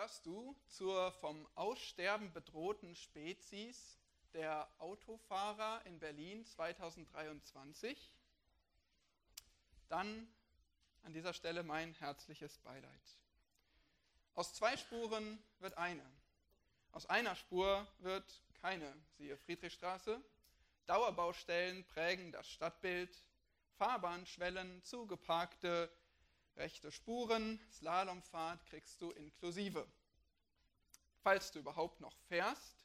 gehörst du zur vom Aussterben bedrohten Spezies der Autofahrer in Berlin 2023? Dann an dieser Stelle mein herzliches Beileid. Aus zwei Spuren wird eine. Aus einer Spur wird keine, siehe Friedrichstraße. Dauerbaustellen prägen das Stadtbild, Fahrbahnschwellen, zugeparkte rechte Spuren, Slalomfahrt kriegst du inklusive. Falls du überhaupt noch fährst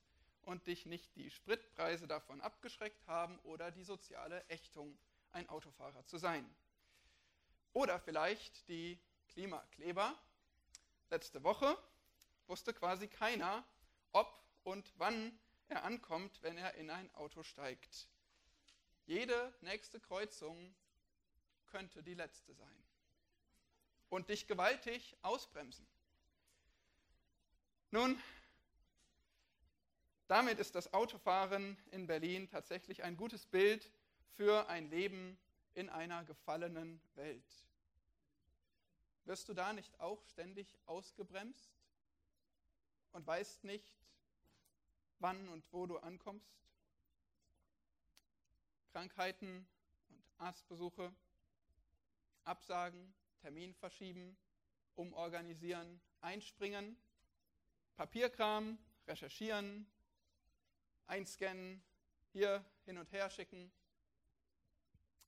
und dich nicht die Spritpreise davon abgeschreckt haben oder die soziale Ächtung, ein Autofahrer zu sein. Oder vielleicht die Klimakleber. Letzte Woche wusste quasi keiner, ob und wann er ankommt, wenn er in ein Auto steigt. Jede nächste Kreuzung könnte die letzte sein und dich gewaltig ausbremsen. Nun, damit ist das Autofahren in Berlin tatsächlich ein gutes Bild für ein Leben in einer gefallenen Welt. Wirst du da nicht auch ständig ausgebremst und weißt nicht, wann und wo du ankommst? Krankheiten und Arztbesuche, Absagen, Termin verschieben, umorganisieren, einspringen, Papierkram, recherchieren, einscannen, hier hin und her schicken.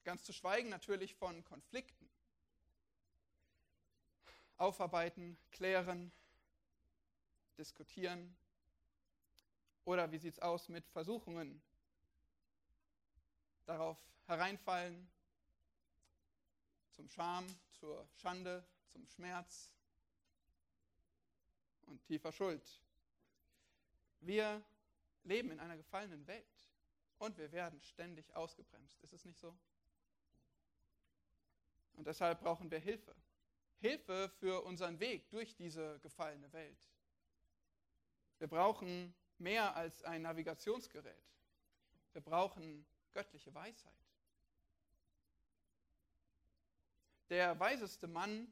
Ganz zu schweigen natürlich von Konflikten. Aufarbeiten, klären, diskutieren. Oder wie sieht es aus mit Versuchungen? Darauf hereinfallen, zum Scham, zur Schande, zum Schmerz und tiefer Schuld. Wir leben in einer gefallenen Welt und wir werden ständig ausgebremst. Ist es nicht so? Und deshalb brauchen wir Hilfe. Hilfe für unseren Weg durch diese gefallene Welt. Wir brauchen mehr als ein Navigationsgerät. Wir brauchen göttliche Weisheit. Der weiseste Mann,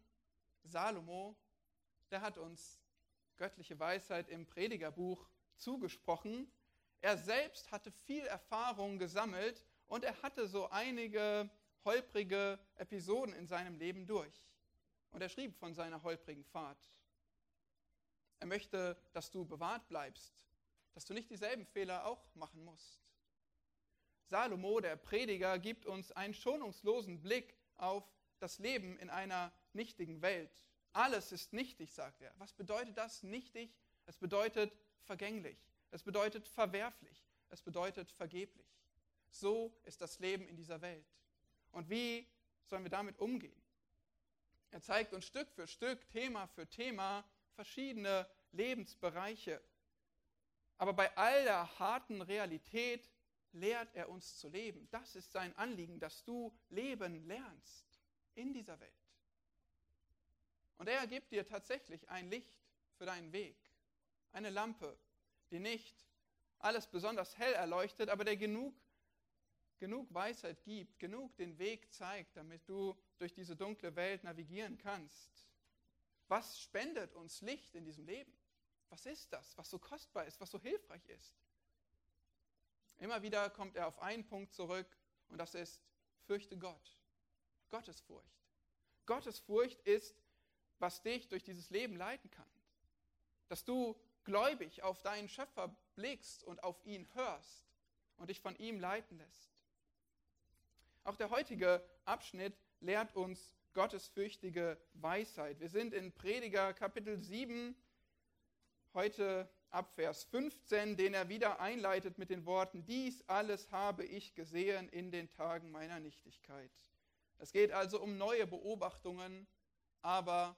Salomo, der hat uns göttliche Weisheit im Predigerbuch zugesprochen. Er selbst hatte viel Erfahrung gesammelt und er hatte so einige holprige Episoden in seinem Leben durch. Und er schrieb von seiner holprigen Fahrt. Er möchte, dass du bewahrt bleibst, dass du nicht dieselben Fehler auch machen musst. Salomo, der Prediger, gibt uns einen schonungslosen Blick auf das Leben in einer nichtigen Welt. Alles ist nichtig, sagt er. Was bedeutet das nichtig? Es bedeutet vergänglich. Es bedeutet verwerflich. Es bedeutet vergeblich. So ist das Leben in dieser Welt. Und wie sollen wir damit umgehen? Er zeigt uns Stück für Stück, Thema für Thema, verschiedene Lebensbereiche. Aber bei all der harten Realität lehrt er uns zu leben. Das ist sein Anliegen, dass du leben lernst in dieser Welt. Und er gibt dir tatsächlich ein Licht für deinen Weg, eine Lampe, die nicht alles besonders hell erleuchtet, aber der genug, genug Weisheit gibt, genug den Weg zeigt, damit du durch diese dunkle Welt navigieren kannst. Was spendet uns Licht in diesem Leben? Was ist das, was so kostbar ist, was so hilfreich ist? Immer wieder kommt er auf einen Punkt zurück und das ist, fürchte Gott. Gottesfurcht. Gottesfurcht ist, was dich durch dieses Leben leiten kann. Dass du gläubig auf deinen Schöpfer blickst und auf ihn hörst und dich von ihm leiten lässt. Auch der heutige Abschnitt lehrt uns gottesfürchtige Weisheit. Wir sind in Prediger Kapitel 7, heute ab Vers 15, den er wieder einleitet mit den Worten, dies alles habe ich gesehen in den Tagen meiner Nichtigkeit. Es geht also um neue Beobachtungen, aber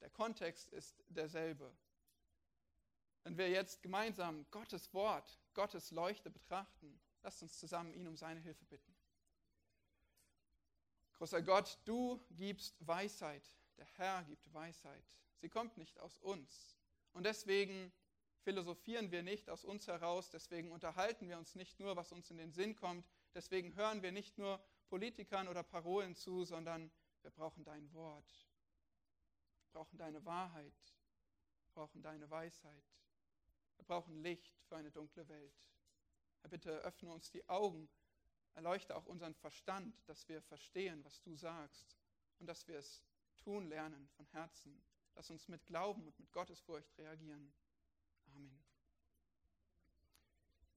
der Kontext ist derselbe. Wenn wir jetzt gemeinsam Gottes Wort, Gottes Leuchte betrachten, lasst uns zusammen ihn um seine Hilfe bitten. Großer Gott, du gibst Weisheit, der Herr gibt Weisheit. Sie kommt nicht aus uns. Und deswegen philosophieren wir nicht aus uns heraus, deswegen unterhalten wir uns nicht nur, was uns in den Sinn kommt, deswegen hören wir nicht nur Politikern oder Parolen zu, sondern wir brauchen dein Wort. Wir brauchen deine Wahrheit. Wir brauchen deine Weisheit. Wir brauchen Licht für eine dunkle Welt. Herr, bitte öffne uns die Augen, erleuchte auch unseren Verstand, dass wir verstehen, was du sagst und dass wir es tun lernen von Herzen. Lass uns mit Glauben und mit Gottesfurcht reagieren. Amen.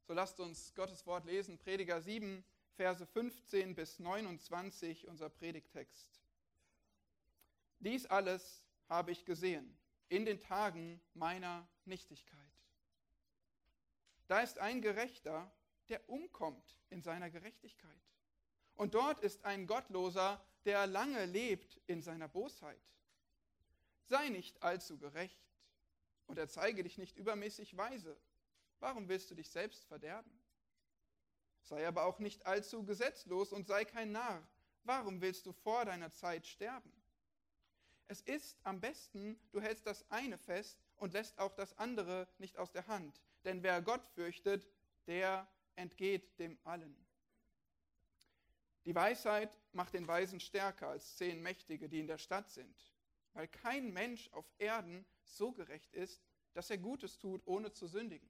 So lasst uns Gottes Wort lesen, Prediger 7, Verse 15 bis 29, unser Predigtext. Dies alles habe ich gesehen in den Tagen meiner Nichtigkeit. Da ist ein Gerechter, der umkommt in seiner Gerechtigkeit. Und dort ist ein Gottloser, der lange lebt in seiner Bosheit. Sei nicht allzu gerecht und erzeige dich nicht übermäßig weise. Warum willst du dich selbst verderben? Sei aber auch nicht allzu gesetzlos und sei kein Narr. Warum willst du vor deiner Zeit sterben? Es ist am besten, du hältst das eine fest und lässt auch das andere nicht aus der Hand. Denn wer Gott fürchtet, der entgeht dem allen. Die Weisheit macht den Weisen stärker als zehn Mächtige, die in der Stadt sind, weil kein Mensch auf Erden so gerecht ist, dass er Gutes tut, ohne zu sündigen.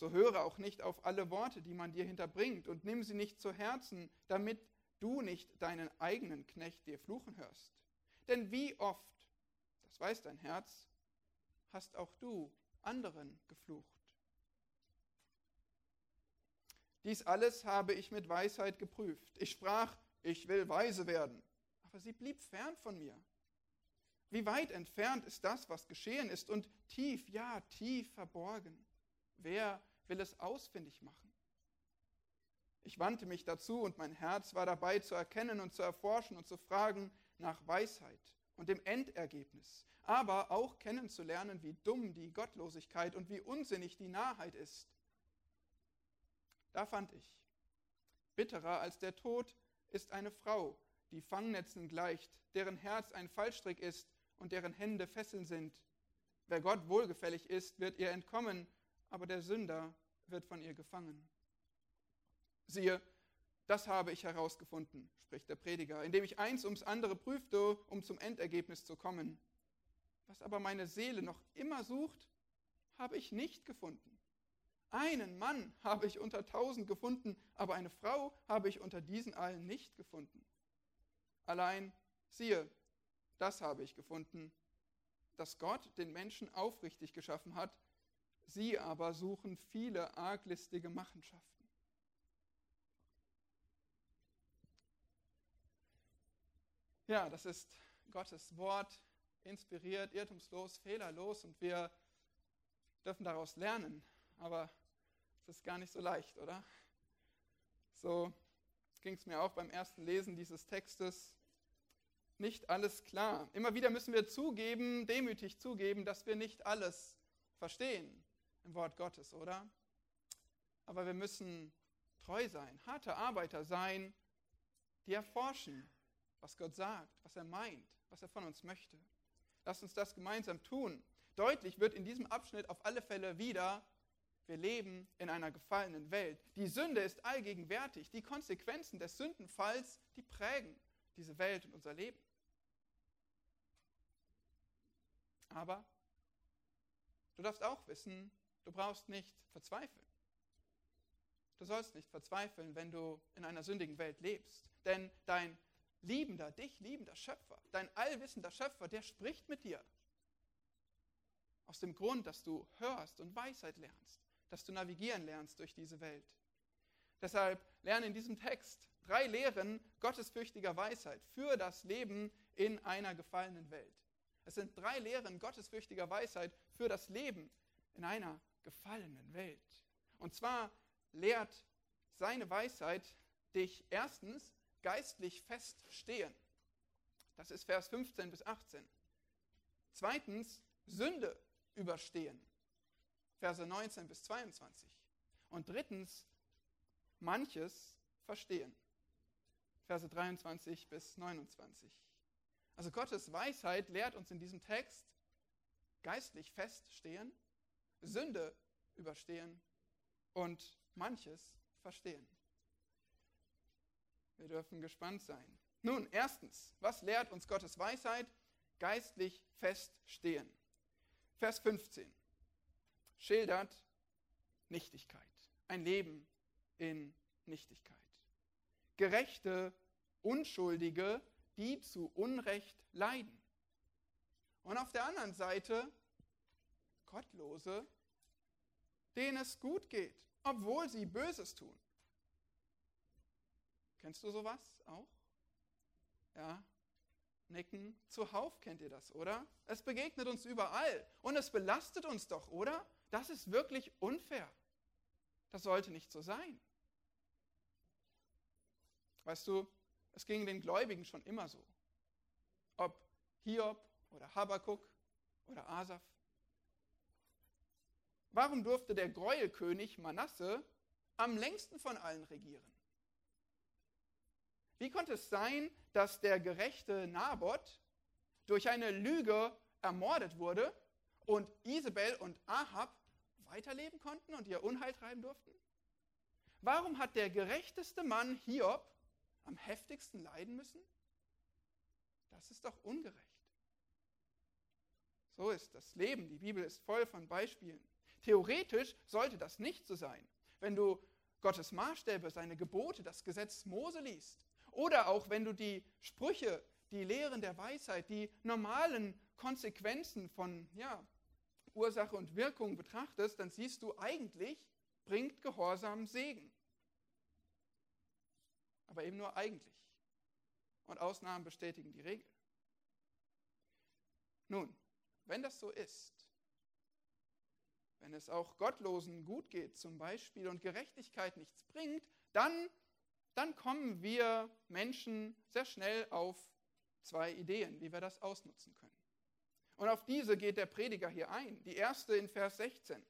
So höre auch nicht auf alle Worte, die man dir hinterbringt, und nimm sie nicht zu Herzen, damit du nicht deinen eigenen Knecht dir fluchen hörst. Denn wie oft, das weiß dein Herz, hast auch du anderen geflucht. Dies alles habe ich mit Weisheit geprüft. Ich sprach, ich will weise werden, aber sie blieb fern von mir. Wie weit entfernt ist das, was geschehen ist, und tief, ja, tief verborgen. Wer will es ausfindig machen? Ich wandte mich dazu, und mein Herz war dabei zu erkennen und zu erforschen und zu fragen, nach Weisheit und dem Endergebnis, aber auch kennenzulernen, wie dumm die Gottlosigkeit und wie unsinnig die Narrheit ist. Da fand ich, bitterer als der Tod ist eine Frau, die Fangnetzen gleicht, deren Herz ein Fallstrick ist und deren Hände Fesseln sind. Wer Gott wohlgefällig ist, wird ihr entkommen, aber der Sünder wird von ihr gefangen. Siehe, das habe ich herausgefunden, spricht der Prediger, indem ich eins ums andere prüfte, um zum Endergebnis zu kommen. Was aber meine Seele noch immer sucht, habe ich nicht gefunden. Einen Mann habe ich unter tausend gefunden, aber eine Frau habe ich unter diesen allen nicht gefunden. Allein, siehe, das habe ich gefunden, dass Gott den Menschen aufrichtig geschaffen hat, sie aber suchen viele arglistige Machenschaften. Ja, das ist Gottes Wort, inspiriert, irrtumslos, fehlerlos und wir dürfen daraus lernen. Aber es ist gar nicht so leicht, oder? So ging es mir auch beim ersten Lesen dieses Textes. Nicht alles klar. Immer wieder müssen wir zugeben, demütig zugeben, dass wir nicht alles verstehen im Wort Gottes, oder? Aber wir müssen treu sein, harte Arbeiter sein, die erforschen, was Gott sagt, was er meint, was er von uns möchte. Lasst uns das gemeinsam tun. Deutlich wird in diesem Abschnitt auf alle Fälle wieder, wir leben in einer gefallenen Welt. Die Sünde ist allgegenwärtig. Die Konsequenzen des Sündenfalls, die prägen diese Welt und unser Leben. Aber du darfst auch wissen, du brauchst nicht verzweifeln. Du sollst nicht verzweifeln, wenn du in einer sündigen Welt lebst. Denn dein liebender, dich liebender Schöpfer, dein allwissender Schöpfer, der spricht mit dir. Aus dem Grund, dass du hörst und Weisheit lernst, dass du navigieren lernst durch diese Welt. Deshalb lerne in diesem Text drei Lehren gottesfürchtiger Weisheit für das Leben in einer gefallenen Welt. Es sind drei Lehren gottesfürchtiger Weisheit für das Leben in einer gefallenen Welt. Und zwar lehrt seine Weisheit dich erstens geistlich feststehen. Das ist Vers 15 bis 18. Zweitens, Sünde überstehen. Verse 19 bis 22. Und drittens, manches verstehen. Verse 23 bis 29. Also Gottes Weisheit lehrt uns in diesem Text geistlich feststehen, Sünde überstehen und manches verstehen. Wir dürfen gespannt sein. Nun, erstens, was lehrt uns Gottes Weisheit? Geistlich feststehen. Vers 15 schildert Nichtigkeit, ein Leben in Nichtigkeit. Gerechte, Unschuldige, die zu Unrecht leiden. Und auf der anderen Seite Gottlose, denen es gut geht, obwohl sie Böses tun. Kennst du sowas auch? Ja, nicken. Zuhauf kennt ihr das, oder? Es begegnet uns überall und es belastet uns doch, oder? Das ist wirklich unfair. Das sollte nicht so sein. Weißt du, es ging den Gläubigen schon immer so. Ob Hiob oder Habakuk oder Asaf. Warum durfte der Gräuelkönig Manasse am längsten von allen regieren? Wie konnte es sein, dass der gerechte Naboth durch eine Lüge ermordet wurde und Isabel und Ahab weiterleben konnten und ihr Unheil treiben durften? Warum hat der gerechteste Mann Hiob am heftigsten leiden müssen? Das ist doch ungerecht. So ist das Leben. Die Bibel ist voll von Beispielen. Theoretisch sollte das nicht so sein. Wenn du Gottes Maßstäbe, seine Gebote, das Gesetz Mose liest, oder auch wenn du die Sprüche, die Lehren der Weisheit, die normalen Konsequenzen von ja, Ursache und Wirkung betrachtest, dann siehst du eigentlich, bringt Gehorsam Segen. Aber eben nur eigentlich. Und Ausnahmen bestätigen die Regel. Nun, wenn das so ist, wenn es auch Gottlosen gut geht zum Beispiel und Gerechtigkeit nichts bringt, dann, dann kommen wir Menschen sehr schnell auf zwei Ideen, wie wir das ausnutzen können. Und auf diese geht der Prediger hier ein. Die erste in Vers 16.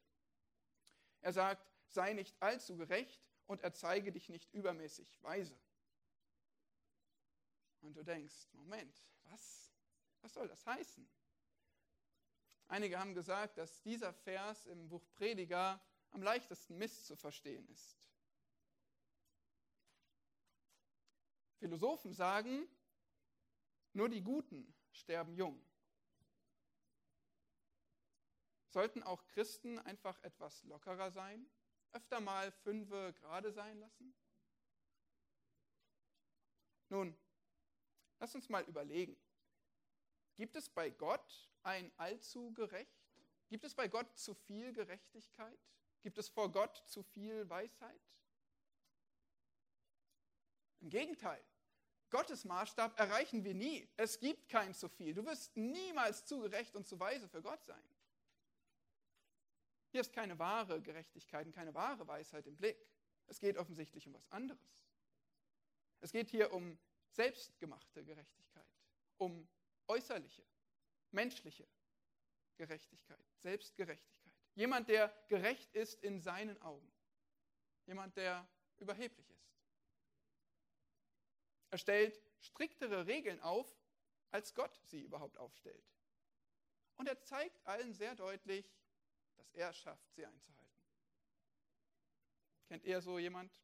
Er sagt, sei nicht allzu gerecht und erzeige dich nicht übermäßig weise. Und du denkst, Moment, was, was soll das heißen? Einige haben gesagt, dass dieser Vers im Buch Prediger am leichtesten misszuverstehen ist. Philosophen sagen, nur die Guten sterben jung. Sollten auch Christen einfach etwas lockerer sein? Öfter mal fünfe gerade sein lassen? Nun, lass uns mal überlegen. Gibt es bei Gott ein allzu gerecht? Gibt es bei Gott zu viel Gerechtigkeit? Gibt es vor Gott zu viel Weisheit? Im Gegenteil, Gottes Maßstab erreichen wir nie. Es gibt kein zu viel. Du wirst niemals zu gerecht und zu weise für Gott sein. Hier ist keine wahre Gerechtigkeit und keine wahre Weisheit im Blick. Es geht offensichtlich um was anderes. Es geht hier um selbstgemachte Gerechtigkeit, um äußerliche, menschliche Gerechtigkeit, Selbstgerechtigkeit. Jemand, der gerecht ist in seinen Augen. Jemand, der überheblich ist. Er stellt striktere Regeln auf, als Gott sie überhaupt aufstellt. Und er zeigt allen sehr deutlich, dass er es schafft, sie einzuhalten. Kennt ihr so jemand?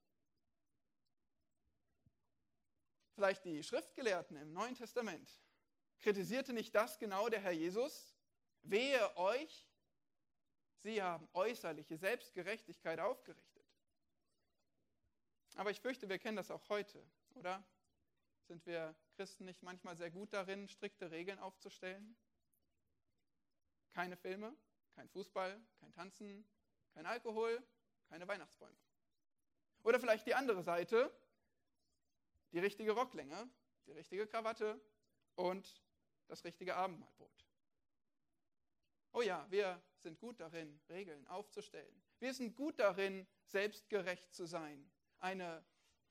Vielleicht die Schriftgelehrten im Neuen Testament. Kritisierte nicht das genau der Herr Jesus? Wehe euch, sie haben äußerliche Selbstgerechtigkeit aufgerichtet. Aber ich fürchte, wir kennen das auch heute, oder? Sind wir Christen nicht manchmal sehr gut darin, strikte Regeln aufzustellen? Keine Filme, kein Fußball, kein Tanzen, kein Alkohol, keine Weihnachtsbäume. Oder vielleicht die andere Seite, die richtige Rocklänge, die richtige Krawatte und das richtige Abendmahlbrot. Oh ja, wir sind gut darin, Regeln aufzustellen. Wir sind gut darin, selbstgerecht zu sein, eine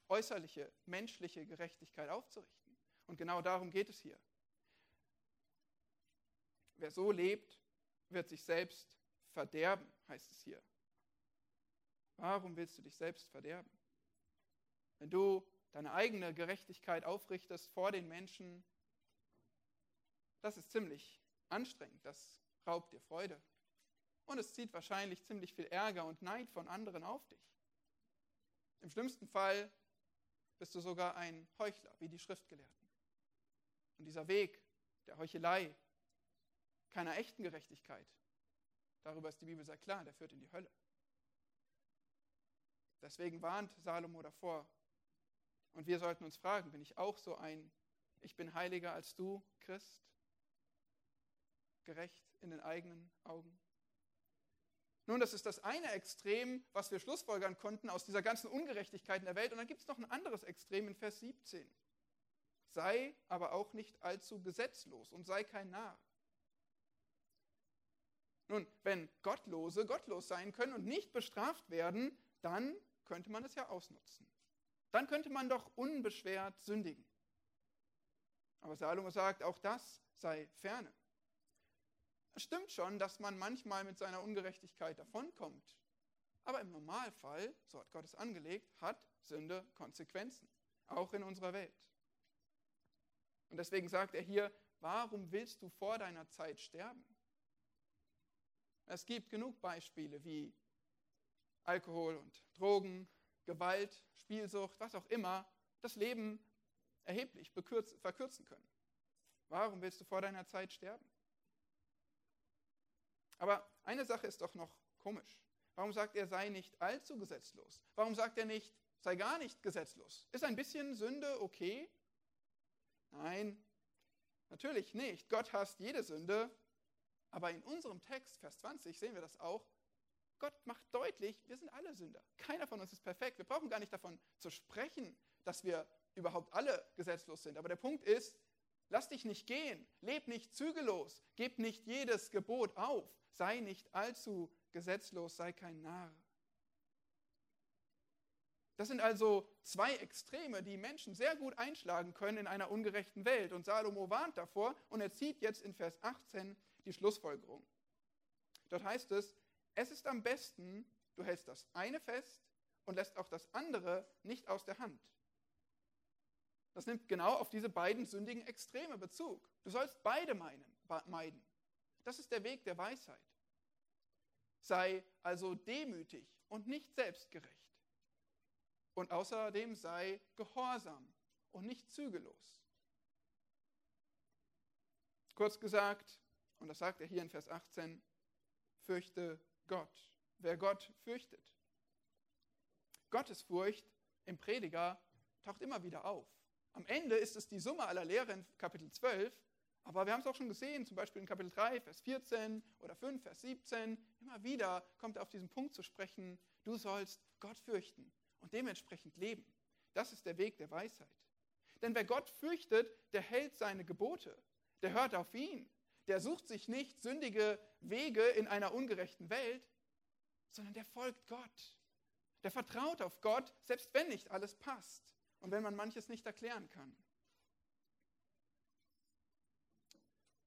äußerliche, menschliche Gerechtigkeit aufzurichten. Und genau darum geht es hier. Wer so lebt, wird sich selbst verderben, heißt es hier. Warum willst du dich selbst verderben? Wenn du deine eigene Gerechtigkeit aufrichtest vor den Menschen, das ist ziemlich anstrengend, das raubt dir Freude. Und es zieht wahrscheinlich ziemlich viel Ärger und Neid von anderen auf dich. Im schlimmsten Fall bist du sogar ein Heuchler, wie die Schriftgelehrten. Und dieser Weg der Heuchelei, keiner echten Gerechtigkeit, darüber ist die Bibel sehr klar, der führt in die Hölle. Deswegen warnt Salomo davor. Und wir sollten uns fragen, bin ich auch so ein, ich bin heiliger als du, Christ? Gerecht in den eigenen Augen? Nun, das ist das eine Extrem, was wir schlussfolgern konnten aus dieser ganzen Ungerechtigkeit in der Welt. Und dann gibt es noch ein anderes Extrem in Vers 17. Sei aber auch nicht allzu gesetzlos und sei kein Narr. Nun, wenn Gottlose gottlos sein können und nicht bestraft werden, dann könnte man es ja ausnutzen. Dann könnte man doch unbeschwert sündigen. Aber Salomo sagt, auch das sei ferne. Es stimmt schon, dass man manchmal mit seiner Ungerechtigkeit davonkommt. Aber im Normalfall, so hat Gott es angelegt, hat Sünde Konsequenzen, auch in unserer Welt. Und deswegen sagt er hier, warum willst du vor deiner Zeit sterben? Es gibt genug Beispiele wie Alkohol und Drogen, Gewalt, Spielsucht, was auch immer, das Leben erheblich verkürzen können. Warum willst du vor deiner Zeit sterben? Aber eine Sache ist doch noch komisch. Warum sagt er, sei nicht allzu gesetzlos? Warum sagt er nicht, sei gar nicht gesetzlos? Ist ein bisschen Sünde okay? Nein, natürlich nicht. Gott hasst jede Sünde. Aber in unserem Text, Vers 20, sehen wir das auch. Gott macht deutlich, wir sind alle Sünder. Keiner von uns ist perfekt. Wir brauchen gar nicht davon zu sprechen, dass wir überhaupt alle gesetzlos sind. Aber der Punkt ist, lass dich nicht gehen, leb nicht zügellos, gib nicht jedes Gebot auf, sei nicht allzu gesetzlos, sei kein Narr. Das sind also zwei Extreme, die Menschen sehr gut einschlagen können in einer ungerechten Welt. Und Salomo warnt davor und er zieht jetzt in Vers 18 die Schlussfolgerung. Dort heißt es, es ist am besten, du hältst das eine fest und lässt auch das andere nicht aus der Hand. Das nimmt genau auf diese beiden sündigen Extreme Bezug. Du sollst beide meiden. Das ist der Weg der Weisheit. Sei also demütig und nicht selbstgerecht. Und außerdem sei gehorsam und nicht zügellos. Kurz gesagt, und das sagt er hier in Vers 18, fürchte Gott. Wer Gott fürchtet. Gottesfurcht im Prediger taucht immer wieder auf. Am Ende ist es die Summe aller Lehre in Kapitel 12, aber wir haben es auch schon gesehen, zum Beispiel in Kapitel 3, Vers 14 oder 5, Vers 17. Immer wieder kommt er auf diesen Punkt zu sprechen, du sollst Gott fürchten und dementsprechend leben. Das ist der Weg der Weisheit. Denn wer Gott fürchtet, der hält seine Gebote, der hört auf ihn, der sucht sich nicht sündige Wege in einer ungerechten Welt, sondern der folgt Gott. Der vertraut auf Gott, selbst wenn nicht alles passt und wenn man manches nicht erklären kann.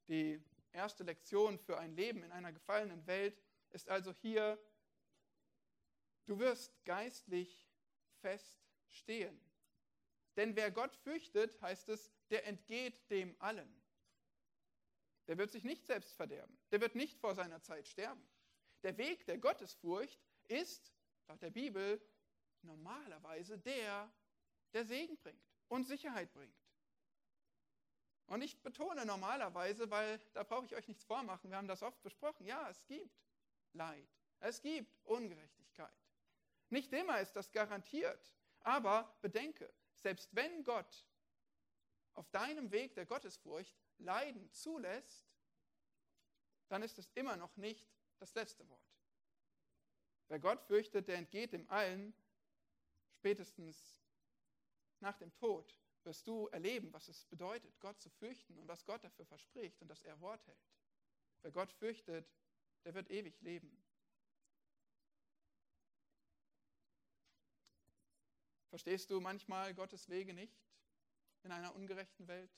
Die erste Lektion für ein Leben in einer gefallenen Welt ist also hier, du wirst geistlich fest stehen. Denn wer Gott fürchtet, heißt es, der entgeht dem allen. Der wird sich nicht selbst verderben. Der wird nicht vor seiner Zeit sterben. Der Weg der Gottesfurcht ist, laut der Bibel, normalerweise der, der Segen bringt und Sicherheit bringt. Und ich betone normalerweise, weil da brauche ich euch nichts vormachen, wir haben das oft besprochen. Ja, es gibt Leid, es gibt Ungerechtigkeit. Nicht immer ist das garantiert, aber bedenke, selbst wenn Gott auf deinem Weg der Gottesfurcht Leiden zulässt, dann ist es immer noch nicht das letzte Wort. Wer Gott fürchtet, der entgeht dem allen. Spätestens nach dem Tod wirst du erleben, was es bedeutet, Gott zu fürchten und was Gott dafür verspricht und dass er Wort hält. Wer Gott fürchtet, der wird ewig leben. Verstehst du manchmal Gottes Wege nicht in einer ungerechten Welt?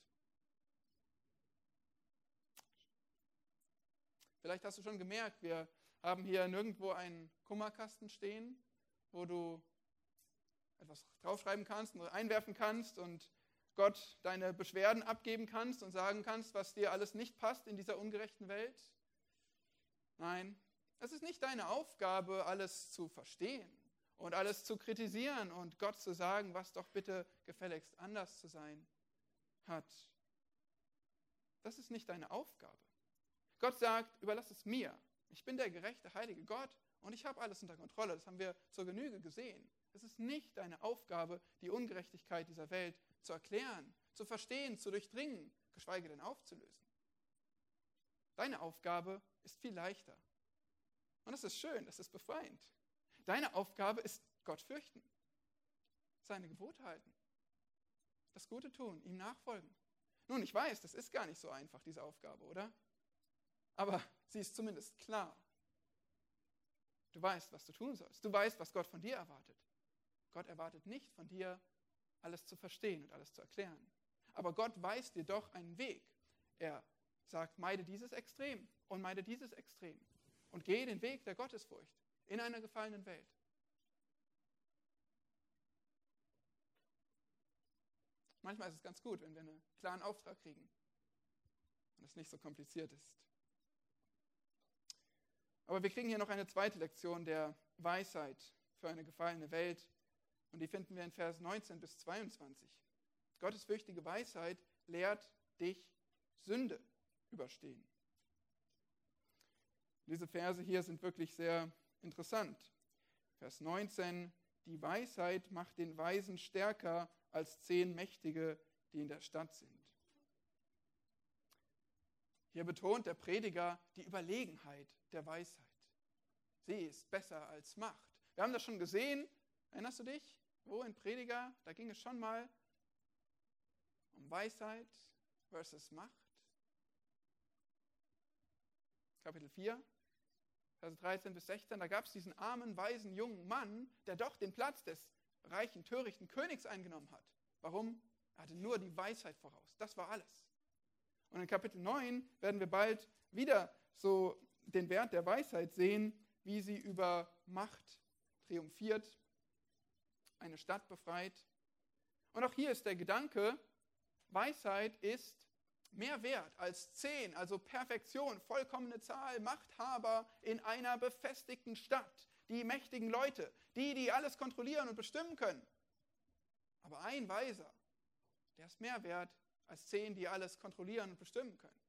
Vielleicht hast du schon gemerkt, wir haben hier nirgendwo einen Kummerkasten stehen, wo du etwas draufschreiben kannst und einwerfen kannst und Gott deine Beschwerden abgeben kannst und sagen kannst, was dir alles nicht passt in dieser ungerechten Welt. Nein, es ist nicht deine Aufgabe, alles zu verstehen und alles zu kritisieren und Gott zu sagen, was doch bitte gefälligst anders zu sein hat. Das ist nicht deine Aufgabe. Gott sagt, überlass es mir. Ich bin der gerechte, heilige Gott und ich habe alles unter Kontrolle. Das haben wir zur Genüge gesehen. Es ist nicht deine Aufgabe, die Ungerechtigkeit dieser Welt zu erklären, zu verstehen, zu durchdringen, geschweige denn aufzulösen. Deine Aufgabe ist viel leichter. Und es ist schön, es ist befreiend. Deine Aufgabe ist Gott fürchten, seine Gebote halten, das Gute tun, ihm nachfolgen. Nun, ich weiß, das ist gar nicht so einfach, diese Aufgabe, oder? Aber sie ist zumindest klar. Du weißt, was du tun sollst. Du weißt, was Gott von dir erwartet. Gott erwartet nicht von dir, alles zu verstehen und alles zu erklären. Aber Gott weist dir doch einen Weg. Er sagt, meide dieses Extrem und meide dieses Extrem und gehe den Weg der Gottesfurcht in einer gefallenen Welt. Manchmal ist es ganz gut, wenn wir einen klaren Auftrag kriegen und es nicht so kompliziert ist. Aber wir kriegen hier noch eine zweite Lektion der Weisheit für eine gefallene Welt. Und die finden wir in Vers 19 bis 22. Gottes fürchtige Weisheit lehrt dich Sünde überstehen. Diese Verse hier sind wirklich sehr interessant. Vers 19, die Weisheit macht den Weisen stärker als zehn Mächtige, die in der Stadt sind. Hier betont der Prediger die Überlegenheit der Weisheit. Sie ist besser als Macht. Wir haben das schon gesehen. Erinnerst du dich? Wo in Prediger? Da ging es schon mal um Weisheit versus Macht. Kapitel 4, Vers 13 bis 16. Da gab es diesen armen, weisen, jungen Mann, der doch den Platz des reichen, törichten Königs eingenommen hat. Warum? Er hatte nur die Weisheit voraus. Das war alles. Und in Kapitel 9 werden wir bald wieder so den Wert der Weisheit sehen, wie sie über Macht triumphiert, eine Stadt befreit. Und auch hier ist der Gedanke, Weisheit ist mehr wert als zehn, also Perfektion, vollkommene Zahl, Machthaber in einer befestigten Stadt, die mächtigen Leute, die, die alles kontrollieren und bestimmen können. Aber ein Weiser, der ist mehr wert als zehn, die alles kontrollieren und bestimmen können.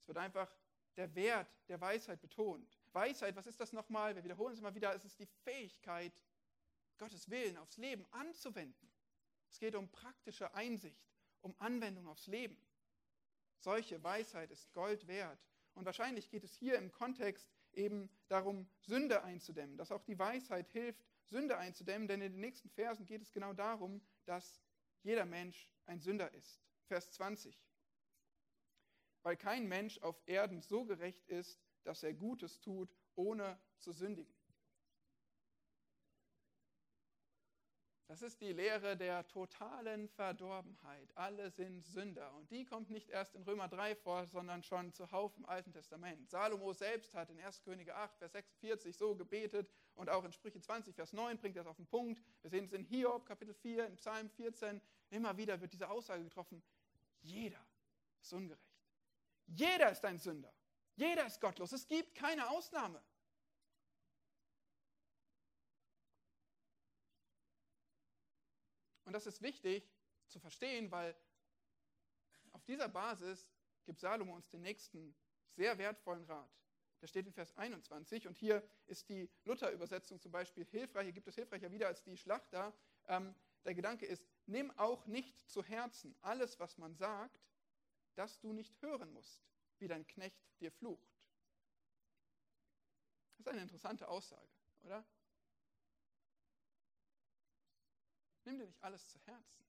Es wird einfach der Wert der Weisheit betont. Weisheit, was ist das nochmal? Wir wiederholen es immer wieder, es ist die Fähigkeit, Gottes Willen aufs Leben anzuwenden. Es geht um praktische Einsicht, um Anwendung aufs Leben. Solche Weisheit ist Gold wert. Und wahrscheinlich geht es hier im Kontext eben darum, Sünde einzudämmen, dass auch die Weisheit hilft, Sünde einzudämmen, denn in den nächsten Versen geht es genau darum, dass jeder Mensch ein Sünder ist. Vers 20. Weil kein Mensch auf Erden so gerecht ist, dass er Gutes tut, ohne zu sündigen. Das ist die Lehre der totalen Verdorbenheit. Alle sind Sünder. Und die kommt nicht erst in Römer 3 vor, sondern schon zuhauf im Alten Testament. Salomo selbst hat in 1. Könige 8, Vers 46 so gebetet und auch in Sprüche 20, Vers 9 bringt es auf den Punkt. Wir sehen es in Hiob, Kapitel 4, in Psalm 14. Immer wieder wird diese Aussage getroffen, jeder ist ungerecht. Jeder ist ein Sünder. Jeder ist gottlos. Es gibt keine Ausnahme. Und das ist wichtig zu verstehen, weil auf dieser Basis gibt Salomo uns den nächsten sehr wertvollen Rat. Der steht in Vers 21 und hier ist die Luther-Übersetzung zum Beispiel hilfreich. Hier gibt es hilfreicher wieder als die Schlachter. Ähm, der Gedanke ist, nimm auch nicht zu Herzen alles, was man sagt, dass du nicht hören musst, wie dein Knecht dir flucht. Das ist eine interessante Aussage, oder? Nimm dir nicht alles zu Herzen.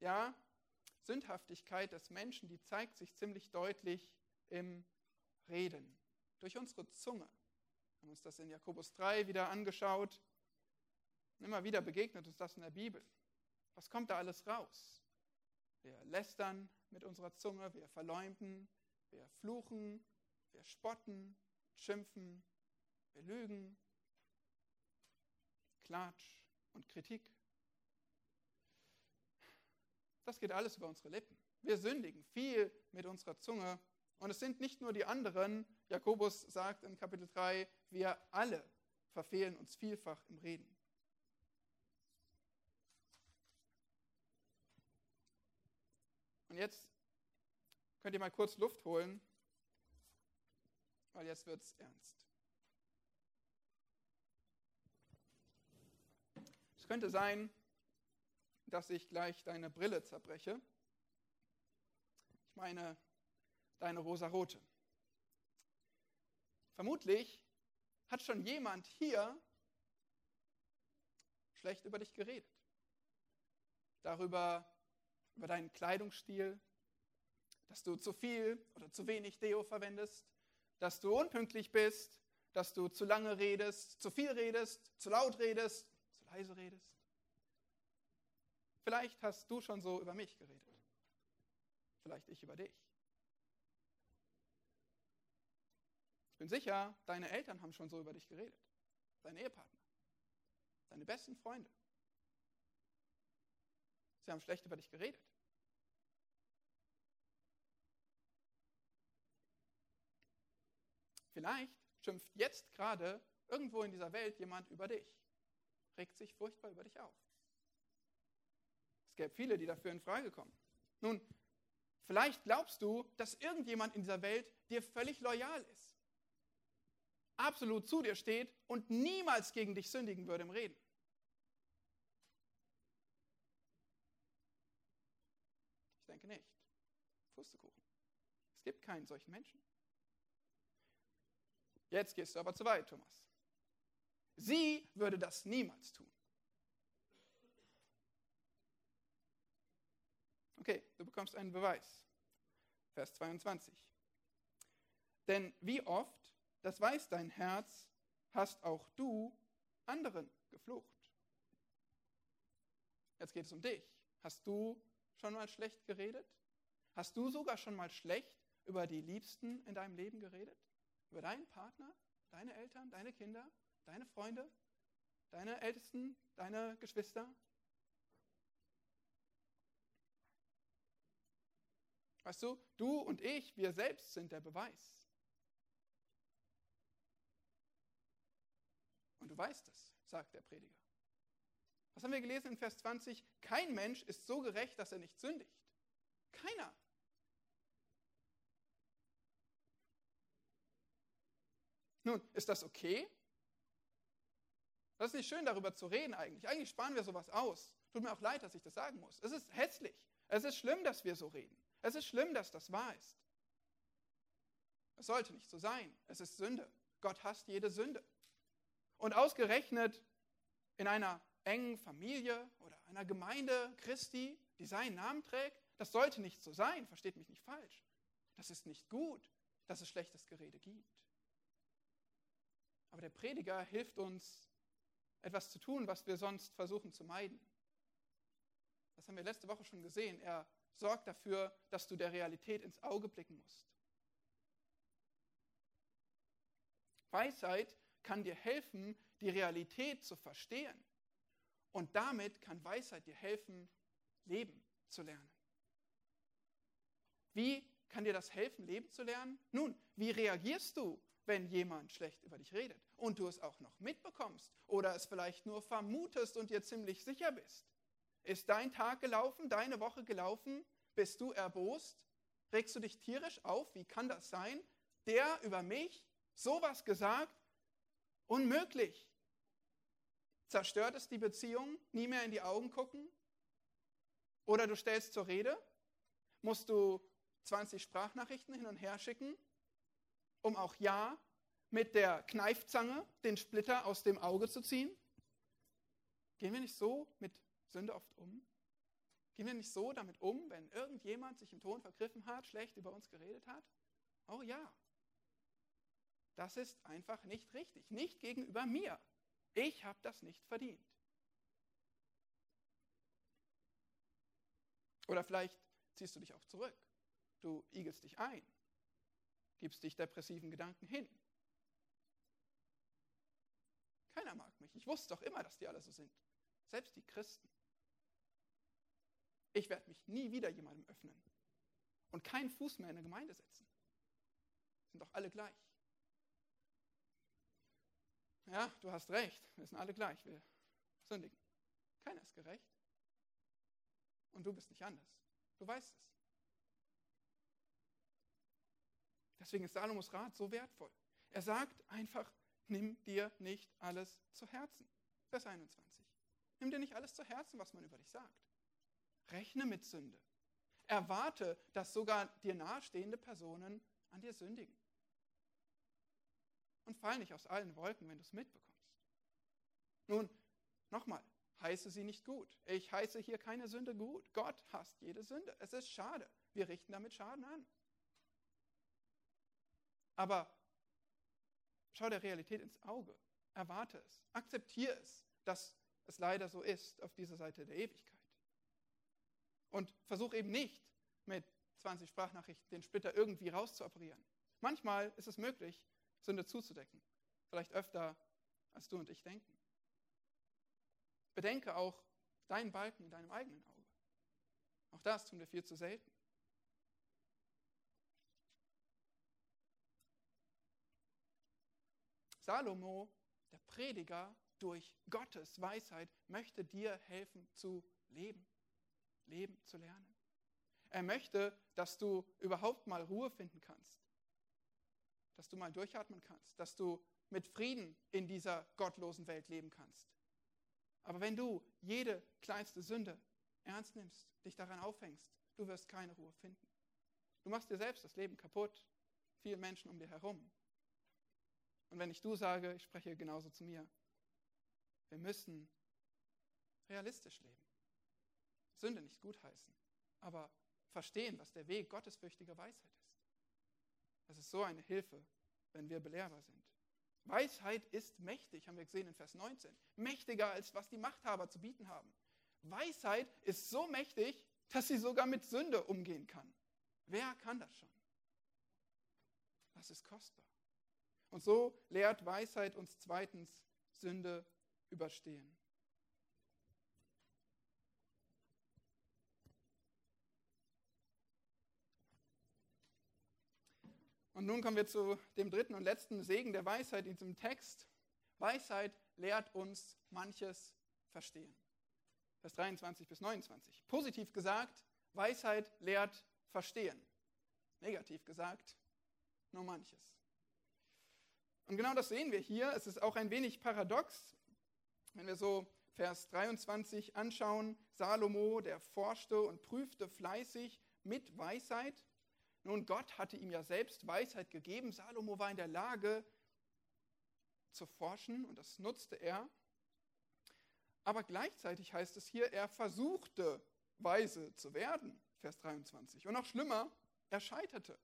Ja, Sündhaftigkeit des Menschen, die zeigt sich ziemlich deutlich im Reden, durch unsere Zunge. Wir haben uns das in Jakobus 3 wieder angeschaut. Immer wieder begegnet uns das in der Bibel. Was kommt da alles raus? Wir lästern mit unserer Zunge, wir verleumden, wir fluchen, wir spotten, schimpfen, wir lügen, Klatsch und Kritik. Das geht alles über unsere Lippen. Wir sündigen viel mit unserer Zunge. Und es sind nicht nur die anderen. Jakobus sagt in Kapitel 3, wir alle verfehlen uns vielfach im Reden. Und jetzt könnt ihr mal kurz Luft holen weil jetzt wird es ernst. Es könnte sein, dass ich gleich deine Brille zerbreche. Ich meine, deine rosarote. Vermutlich hat schon jemand hier schlecht über dich geredet. Darüber, über deinen Kleidungsstil, dass du zu viel oder zu wenig Deo verwendest, dass du unpünktlich bist, dass du zu lange redest, zu viel redest, zu laut redest, zu leise redest. Vielleicht hast du schon so über mich geredet. Vielleicht ich über dich. Ich bin sicher, deine Eltern haben schon so über dich geredet. Dein Ehepartner. Deine besten Freunde. Sie haben schlecht über dich geredet. Vielleicht schimpft jetzt gerade irgendwo in dieser Welt jemand über dich, regt sich furchtbar über dich auf. Es gäbe viele, die dafür in Frage kommen. Nun, vielleicht glaubst du, dass irgendjemand in dieser Welt dir völlig loyal ist, absolut zu dir steht und niemals gegen dich sündigen würde im Reden. Ich denke nicht. Pustekuchen. Es gibt keinen solchen Menschen. Jetzt gehst du aber zu weit, Thomas. Sie würde das niemals tun. Okay, du bekommst einen Beweis. Vers 22. Denn wie oft, das weiß dein Herz, hast auch du anderen geflucht. Jetzt geht es um dich. Hast du schon mal schlecht geredet? Hast du sogar schon mal schlecht über die Liebsten in deinem Leben geredet? Über deinen Partner, deine Eltern, deine Kinder, deine Freunde, deine Ältesten, deine Geschwister? Weißt du, du und ich, wir selbst sind der Beweis. Und du weißt es, sagt der Prediger. Was haben wir gelesen in Vers 20? Kein Mensch ist so gerecht, dass er nicht sündigt. Keiner. Nun, ist das okay? Das ist nicht schön, darüber zu reden eigentlich. Eigentlich sparen wir sowas aus. Tut mir auch leid, dass ich das sagen muss. Es ist hässlich. Es ist schlimm, dass wir so reden. Es ist schlimm, dass das wahr ist. Es sollte nicht so sein. Es ist Sünde. Gott hasst jede Sünde. Und ausgerechnet in einer engen Familie oder einer Gemeinde Christi, die seinen Namen trägt, das sollte nicht so sein. Versteht mich nicht falsch. Das ist nicht gut, dass es schlechtes Gerede gibt. Aber der Prediger hilft uns, etwas zu tun, was wir sonst versuchen zu meiden. Das haben wir letzte Woche schon gesehen. Er sorgt dafür, dass du der Realität ins Auge blicken musst. Weisheit kann dir helfen, die Realität zu verstehen. Und damit kann Weisheit dir helfen, Leben zu lernen. Wie kann dir das helfen, Leben zu lernen? Nun, wie reagierst du, wenn jemand schlecht über dich redet und du es auch noch mitbekommst oder es vielleicht nur vermutest und dir ziemlich sicher bist. Ist dein Tag gelaufen, deine Woche gelaufen? Bist du erbost? Regst du dich tierisch auf? Wie kann das sein? Der über mich sowas gesagt? Unmöglich. Zerstört es die Beziehung? Nie mehr in die Augen gucken? Oder du stellst zur Rede? Musst du 20 Sprachnachrichten hin und her schicken? um auch ja mit der Kneifzange den Splitter aus dem Auge zu ziehen? Gehen wir nicht so mit Sünde oft um? Gehen wir nicht so damit um, wenn irgendjemand sich im Ton vergriffen hat, schlecht über uns geredet hat? Oh ja. Das ist einfach nicht richtig. Nicht gegenüber mir. Ich habe das nicht verdient. Oder vielleicht ziehst du dich auch zurück. Du igelst dich ein gibst dich depressiven Gedanken hin. Keiner mag mich. Ich wusste doch immer, dass die alle so sind. Selbst die Christen. Ich werde mich nie wieder jemandem öffnen und keinen Fuß mehr in eine Gemeinde setzen. Sind doch alle gleich. Ja, du hast recht. Wir sind alle gleich. Wir sündigen. Keiner ist gerecht. Und du bist nicht anders. Du weißt es. Deswegen ist Salomos Rat so wertvoll. Er sagt einfach, nimm dir nicht alles zu Herzen. Vers 21. Nimm dir nicht alles zu Herzen, was man über dich sagt. Rechne mit Sünde. Erwarte, dass sogar dir nahestehende Personen an dir sündigen. Und fall nicht aus allen Wolken, wenn du es mitbekommst. Nun, nochmal, heiße sie nicht gut. Ich heiße hier keine Sünde gut. Gott hasst jede Sünde. Es ist schade. Wir richten damit Schaden an. Aber schau der Realität ins Auge. Erwarte es. Akzeptiere es, dass es leider so ist auf dieser Seite der Ewigkeit. Und versuch eben nicht mit 20 Sprachnachrichten den Splitter irgendwie rauszuoperieren. Manchmal ist es möglich, Sünde zuzudecken. Vielleicht öfter, als du und ich denken. Bedenke auch deinen Balken in deinem eigenen Auge. Auch das tun wir viel zu selten. Salomo, der Prediger, durch Gottes Weisheit möchte dir helfen zu leben, leben zu lernen. Er möchte, dass du überhaupt mal Ruhe finden kannst, dass du mal durchatmen kannst, dass du mit Frieden in dieser gottlosen Welt leben kannst. Aber wenn du jede kleinste Sünde ernst nimmst, dich daran aufhängst, du wirst keine Ruhe finden. Du machst dir selbst das Leben kaputt, vielen Menschen um dir herum. Und wenn ich du sage, ich spreche genauso zu mir. Wir müssen realistisch leben. Sünde nicht gutheißen, aber verstehen, was der Weg gottesfürchtiger Weisheit ist. Das ist so eine Hilfe, wenn wir belehrbar sind. Weisheit ist mächtig, haben wir gesehen in Vers 19. Mächtiger als was die Machthaber zu bieten haben. Weisheit ist so mächtig, dass sie sogar mit Sünde umgehen kann. Wer kann das schon? Das ist kostbar. Und so lehrt Weisheit uns zweitens Sünde überstehen. Und nun kommen wir zu dem dritten und letzten Segen der Weisheit in diesem Text. Weisheit lehrt uns manches verstehen. Vers 23 bis 29. Positiv gesagt, Weisheit lehrt verstehen. Negativ gesagt, nur manches. Und genau das sehen wir hier. Es ist auch ein wenig paradox, wenn wir so Vers 23 anschauen. Salomo, der forschte und prüfte fleißig mit Weisheit. Nun, Gott hatte ihm ja selbst Weisheit gegeben. Salomo war in der Lage zu forschen und das nutzte er. Aber gleichzeitig heißt es hier, er versuchte weise zu werden, Vers 23. Und noch schlimmer, er scheiterte.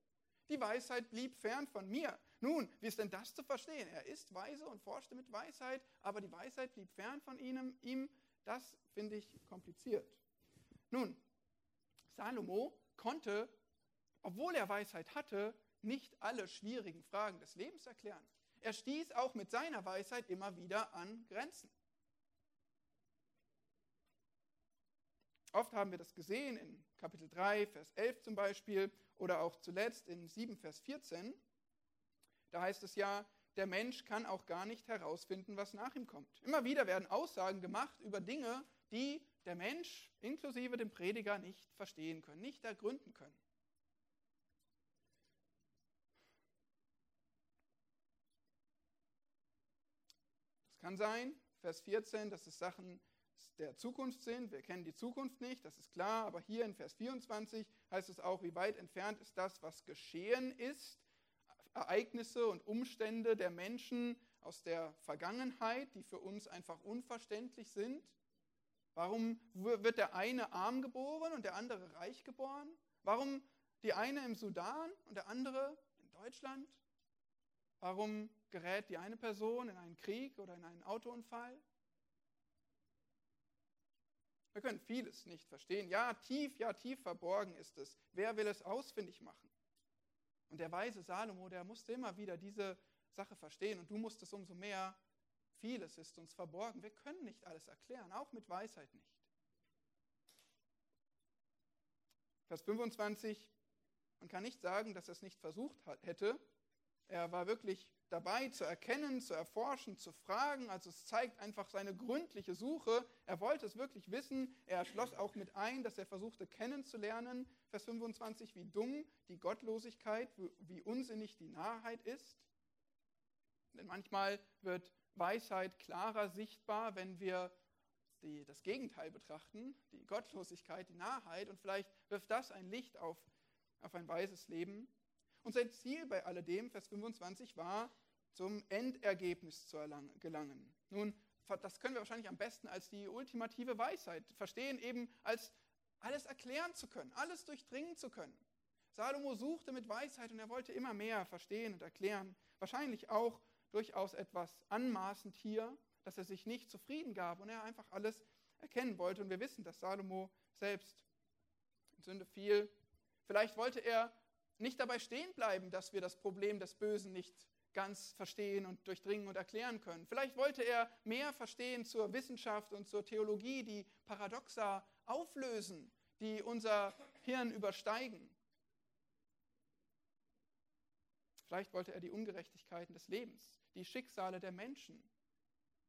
Die Weisheit blieb fern von mir. Nun, wie ist denn das zu verstehen? Er ist weise und forschte mit Weisheit, aber die Weisheit blieb fern von ihm. ihm das finde ich kompliziert. Nun, Salomo konnte, obwohl er Weisheit hatte, nicht alle schwierigen Fragen des Lebens erklären. Er stieß auch mit seiner Weisheit immer wieder an Grenzen. Oft haben wir das gesehen in Kapitel 3, Vers 11 zum Beispiel oder auch zuletzt in 7, Vers 14. Da heißt es ja, der Mensch kann auch gar nicht herausfinden, was nach ihm kommt. Immer wieder werden Aussagen gemacht über Dinge, die der Mensch inklusive dem Prediger nicht verstehen können, nicht ergründen können. Kann sein, Vers 14, dass es Sachen der Zukunft sind. Wir kennen die Zukunft nicht, das ist klar, aber hier in Vers 24 heißt es auch, wie weit entfernt ist das, was geschehen ist, Ereignisse und Umstände der Menschen aus der Vergangenheit, die für uns einfach unverständlich sind. Warum wird der eine arm geboren und der andere reich geboren? Warum die eine im Sudan und der andere in Deutschland? Warum gerät die eine Person in einen Krieg oder in einen Autounfall? Wir können vieles nicht verstehen. Ja, tief, ja, tief verborgen ist es. Wer will es ausfindig machen? Und der weise Salomo, der musste immer wieder diese Sache verstehen und du musst es umso mehr. Vieles ist uns verborgen. Wir können nicht alles erklären, auch mit Weisheit nicht. Vers 25, man kann nicht sagen, dass er es nicht versucht hätte. Er war wirklich dabei zu erkennen, zu erforschen, zu fragen. Also es zeigt einfach seine gründliche Suche. Er wollte es wirklich wissen. Er schloss auch mit ein, dass er versuchte kennenzulernen, Vers 25, wie dumm die Gottlosigkeit, wie unsinnig die Narrheit ist. Denn manchmal wird Weisheit klarer sichtbar, wenn wir die, das Gegenteil betrachten, die Gottlosigkeit, die Narrheit. Und vielleicht wirft das ein Licht auf, auf ein weises Leben. Und sein Ziel bei alledem, Vers 25, war, zum Endergebnis zu gelangen. Nun, das können wir wahrscheinlich am besten als die ultimative Weisheit verstehen, eben als alles erklären zu können, alles durchdringen zu können. Salomo suchte mit Weisheit und er wollte immer mehr verstehen und erklären. Wahrscheinlich auch durchaus etwas anmaßend hier, dass er sich nicht zufrieden gab und er einfach alles erkennen wollte. Und wir wissen, dass Salomo selbst in Sünde fiel. Vielleicht wollte er nicht dabei stehen bleiben, dass wir das Problem des Bösen nicht ganz verstehen und durchdringen und erklären können. Vielleicht wollte er mehr verstehen zur Wissenschaft und zur Theologie, die Paradoxa auflösen, die unser Hirn übersteigen. Vielleicht wollte er die Ungerechtigkeiten des Lebens, die Schicksale der Menschen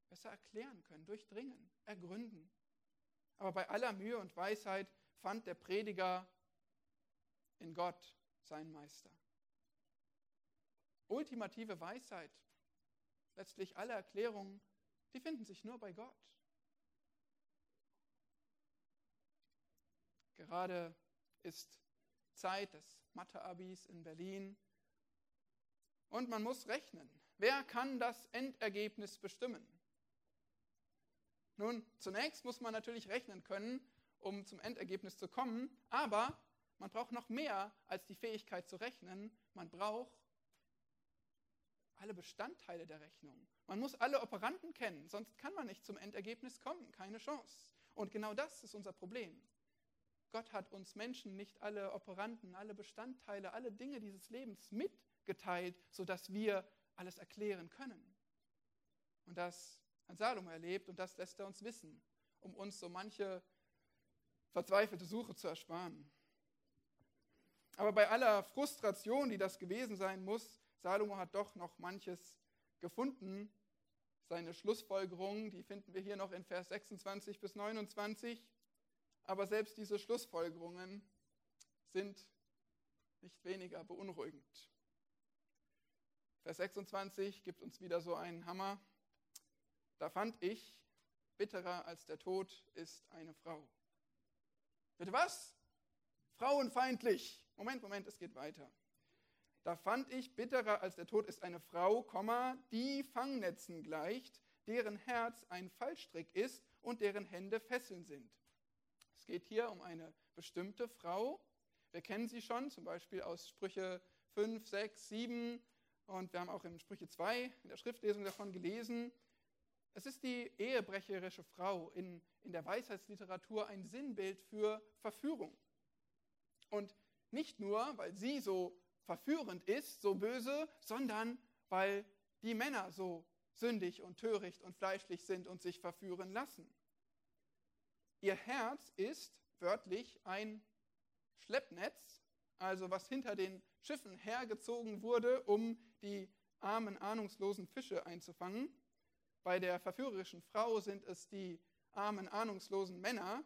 besser erklären können, durchdringen, ergründen. Aber bei aller Mühe und Weisheit fand der Prediger in Gott seinen Meister. Ultimative Weisheit, letztlich alle Erklärungen, die finden sich nur bei Gott. Gerade ist Zeit des Mathe-Abis in Berlin und man muss rechnen. Wer kann das Endergebnis bestimmen? Nun, zunächst muss man natürlich rechnen können, um zum Endergebnis zu kommen, aber man braucht noch mehr als die Fähigkeit zu rechnen. Man braucht alle Bestandteile der Rechnung. Man muss alle Operanten kennen, sonst kann man nicht zum Endergebnis kommen. Keine Chance. Und genau das ist unser Problem. Gott hat uns Menschen nicht alle Operanten, alle Bestandteile, alle Dinge dieses Lebens mitgeteilt, sodass wir alles erklären können. Und das hat Salomo erlebt und das lässt er uns wissen, um uns so manche verzweifelte Suche zu ersparen. Aber bei aller Frustration, die das gewesen sein muss, Salomo hat doch noch manches gefunden. Seine Schlussfolgerungen, die finden wir hier noch in Vers 26 bis 29. Aber selbst diese Schlussfolgerungen sind nicht weniger beunruhigend. Vers 26 gibt uns wieder so einen Hammer. Da fand ich, bitterer als der Tod ist eine Frau. Bitte was? Frauenfeindlich. Moment, Moment, es geht weiter. Da fand ich, bitterer als der Tod ist eine Frau, die Fangnetzen gleicht, deren Herz ein Fallstrick ist und deren Hände Fesseln sind. Es geht hier um eine bestimmte Frau. Wir kennen sie schon, zum Beispiel aus Sprüche 5, 6, 7 und wir haben auch in Sprüche 2 in der Schriftlesung davon gelesen. Es ist die ehebrecherische Frau in, in der Weisheitsliteratur ein Sinnbild für Verführung. Und nicht nur, weil sie so verführend ist, so böse, sondern weil die Männer so sündig und töricht und fleischlich sind und sich verführen lassen. Ihr Herz ist wörtlich ein Schleppnetz, also was hinter den Schiffen hergezogen wurde, um die armen, ahnungslosen Fische einzufangen. Bei der verführerischen Frau sind es die armen, ahnungslosen Männer,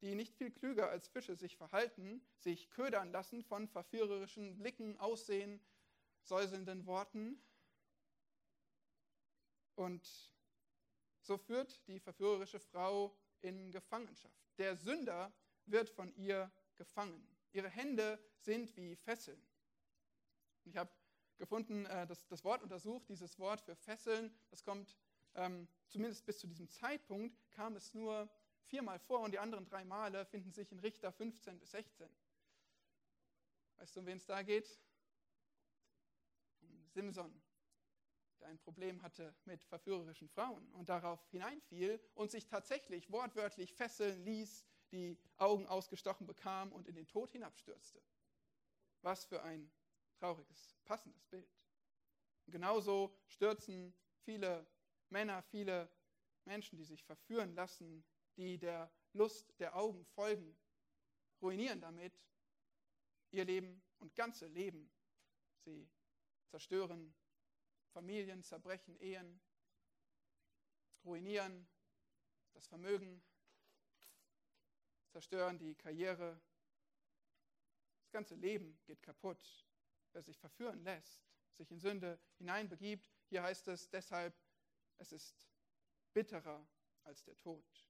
die nicht viel klüger als Fische sich verhalten, sich ködern lassen von verführerischen Blicken, Aussehen, säuselnden Worten. Und so führt die verführerische Frau in Gefangenschaft. Der Sünder wird von ihr gefangen. Ihre Hände sind wie Fesseln. Ich habe gefunden, äh, das, das Wort untersucht, dieses Wort für Fesseln, das kommt ähm, zumindest bis zu diesem Zeitpunkt, kam es nur viermal vor und die anderen drei Male finden sich in Richter 15 bis 16. Weißt du, um wen es da geht? Um Simson, der ein Problem hatte mit verführerischen Frauen und darauf hineinfiel und sich tatsächlich wortwörtlich fesseln ließ, die Augen ausgestochen bekam und in den Tod hinabstürzte. Was für ein trauriges, passendes Bild. Und genauso stürzen viele Männer, viele Menschen, die sich verführen lassen, die der Lust der Augen folgen, ruinieren damit ihr Leben und ganze Leben. Sie zerstören Familien, zerbrechen Ehen, ruinieren das Vermögen, zerstören die Karriere. Das ganze Leben geht kaputt. Wer sich verführen lässt, sich in Sünde hineinbegibt. Hier heißt es deshalb, es ist bitterer als der Tod.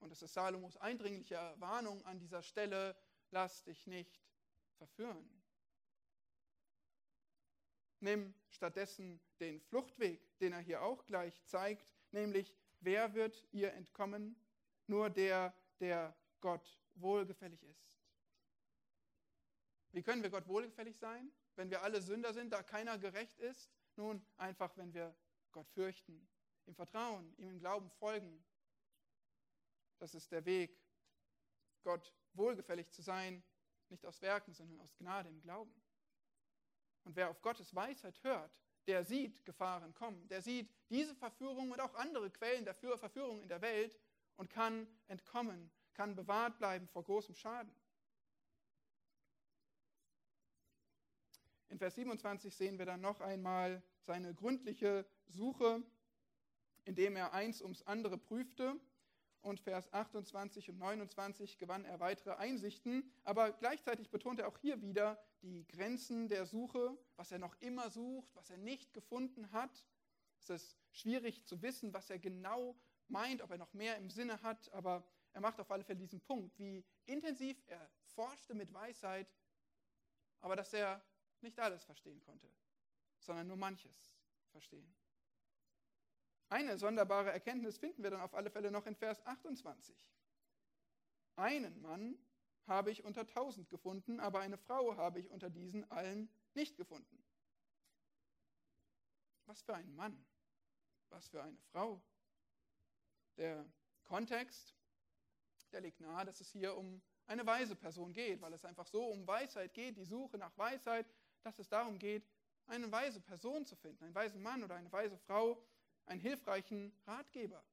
Und es ist Salomos eindringliche Warnung an dieser Stelle, lass dich nicht verführen. Nimm stattdessen den Fluchtweg, den er hier auch gleich zeigt, nämlich wer wird ihr entkommen? Nur der, der Gott wohlgefällig ist. Wie können wir Gott wohlgefällig sein, wenn wir alle Sünder sind, da keiner gerecht ist? Nun, einfach, wenn wir Gott fürchten, ihm vertrauen, ihm im Glauben folgen. Das ist der Weg, Gott wohlgefällig zu sein, nicht aus Werken, sondern aus Gnade im Glauben. Und wer auf Gottes Weisheit hört, der sieht Gefahren kommen, der sieht diese Verführung und auch andere Quellen der Verführung in der Welt und kann entkommen, kann bewahrt bleiben vor großem Schaden. In Vers 27 sehen wir dann noch einmal seine gründliche Suche, indem er eins ums andere prüfte. Und Vers 28 und 29 gewann er weitere Einsichten. Aber gleichzeitig betont er auch hier wieder die Grenzen der Suche, was er noch immer sucht, was er nicht gefunden hat. Es ist schwierig zu wissen, was er genau meint, ob er noch mehr im Sinne hat. Aber er macht auf alle Fälle diesen Punkt, wie intensiv er forschte mit Weisheit, aber dass er nicht alles verstehen konnte, sondern nur manches verstehen. Eine sonderbare Erkenntnis finden wir dann auf alle Fälle noch in Vers 28. Einen Mann habe ich unter tausend gefunden, aber eine Frau habe ich unter diesen allen nicht gefunden. Was für ein Mann, was für eine Frau. Der Kontext, der liegt nahe, dass es hier um eine weise Person geht, weil es einfach so um Weisheit geht, die Suche nach Weisheit, dass es darum geht, eine weise Person zu finden, einen weisen Mann oder eine weise Frau, einen hilfreichen Ratgeber.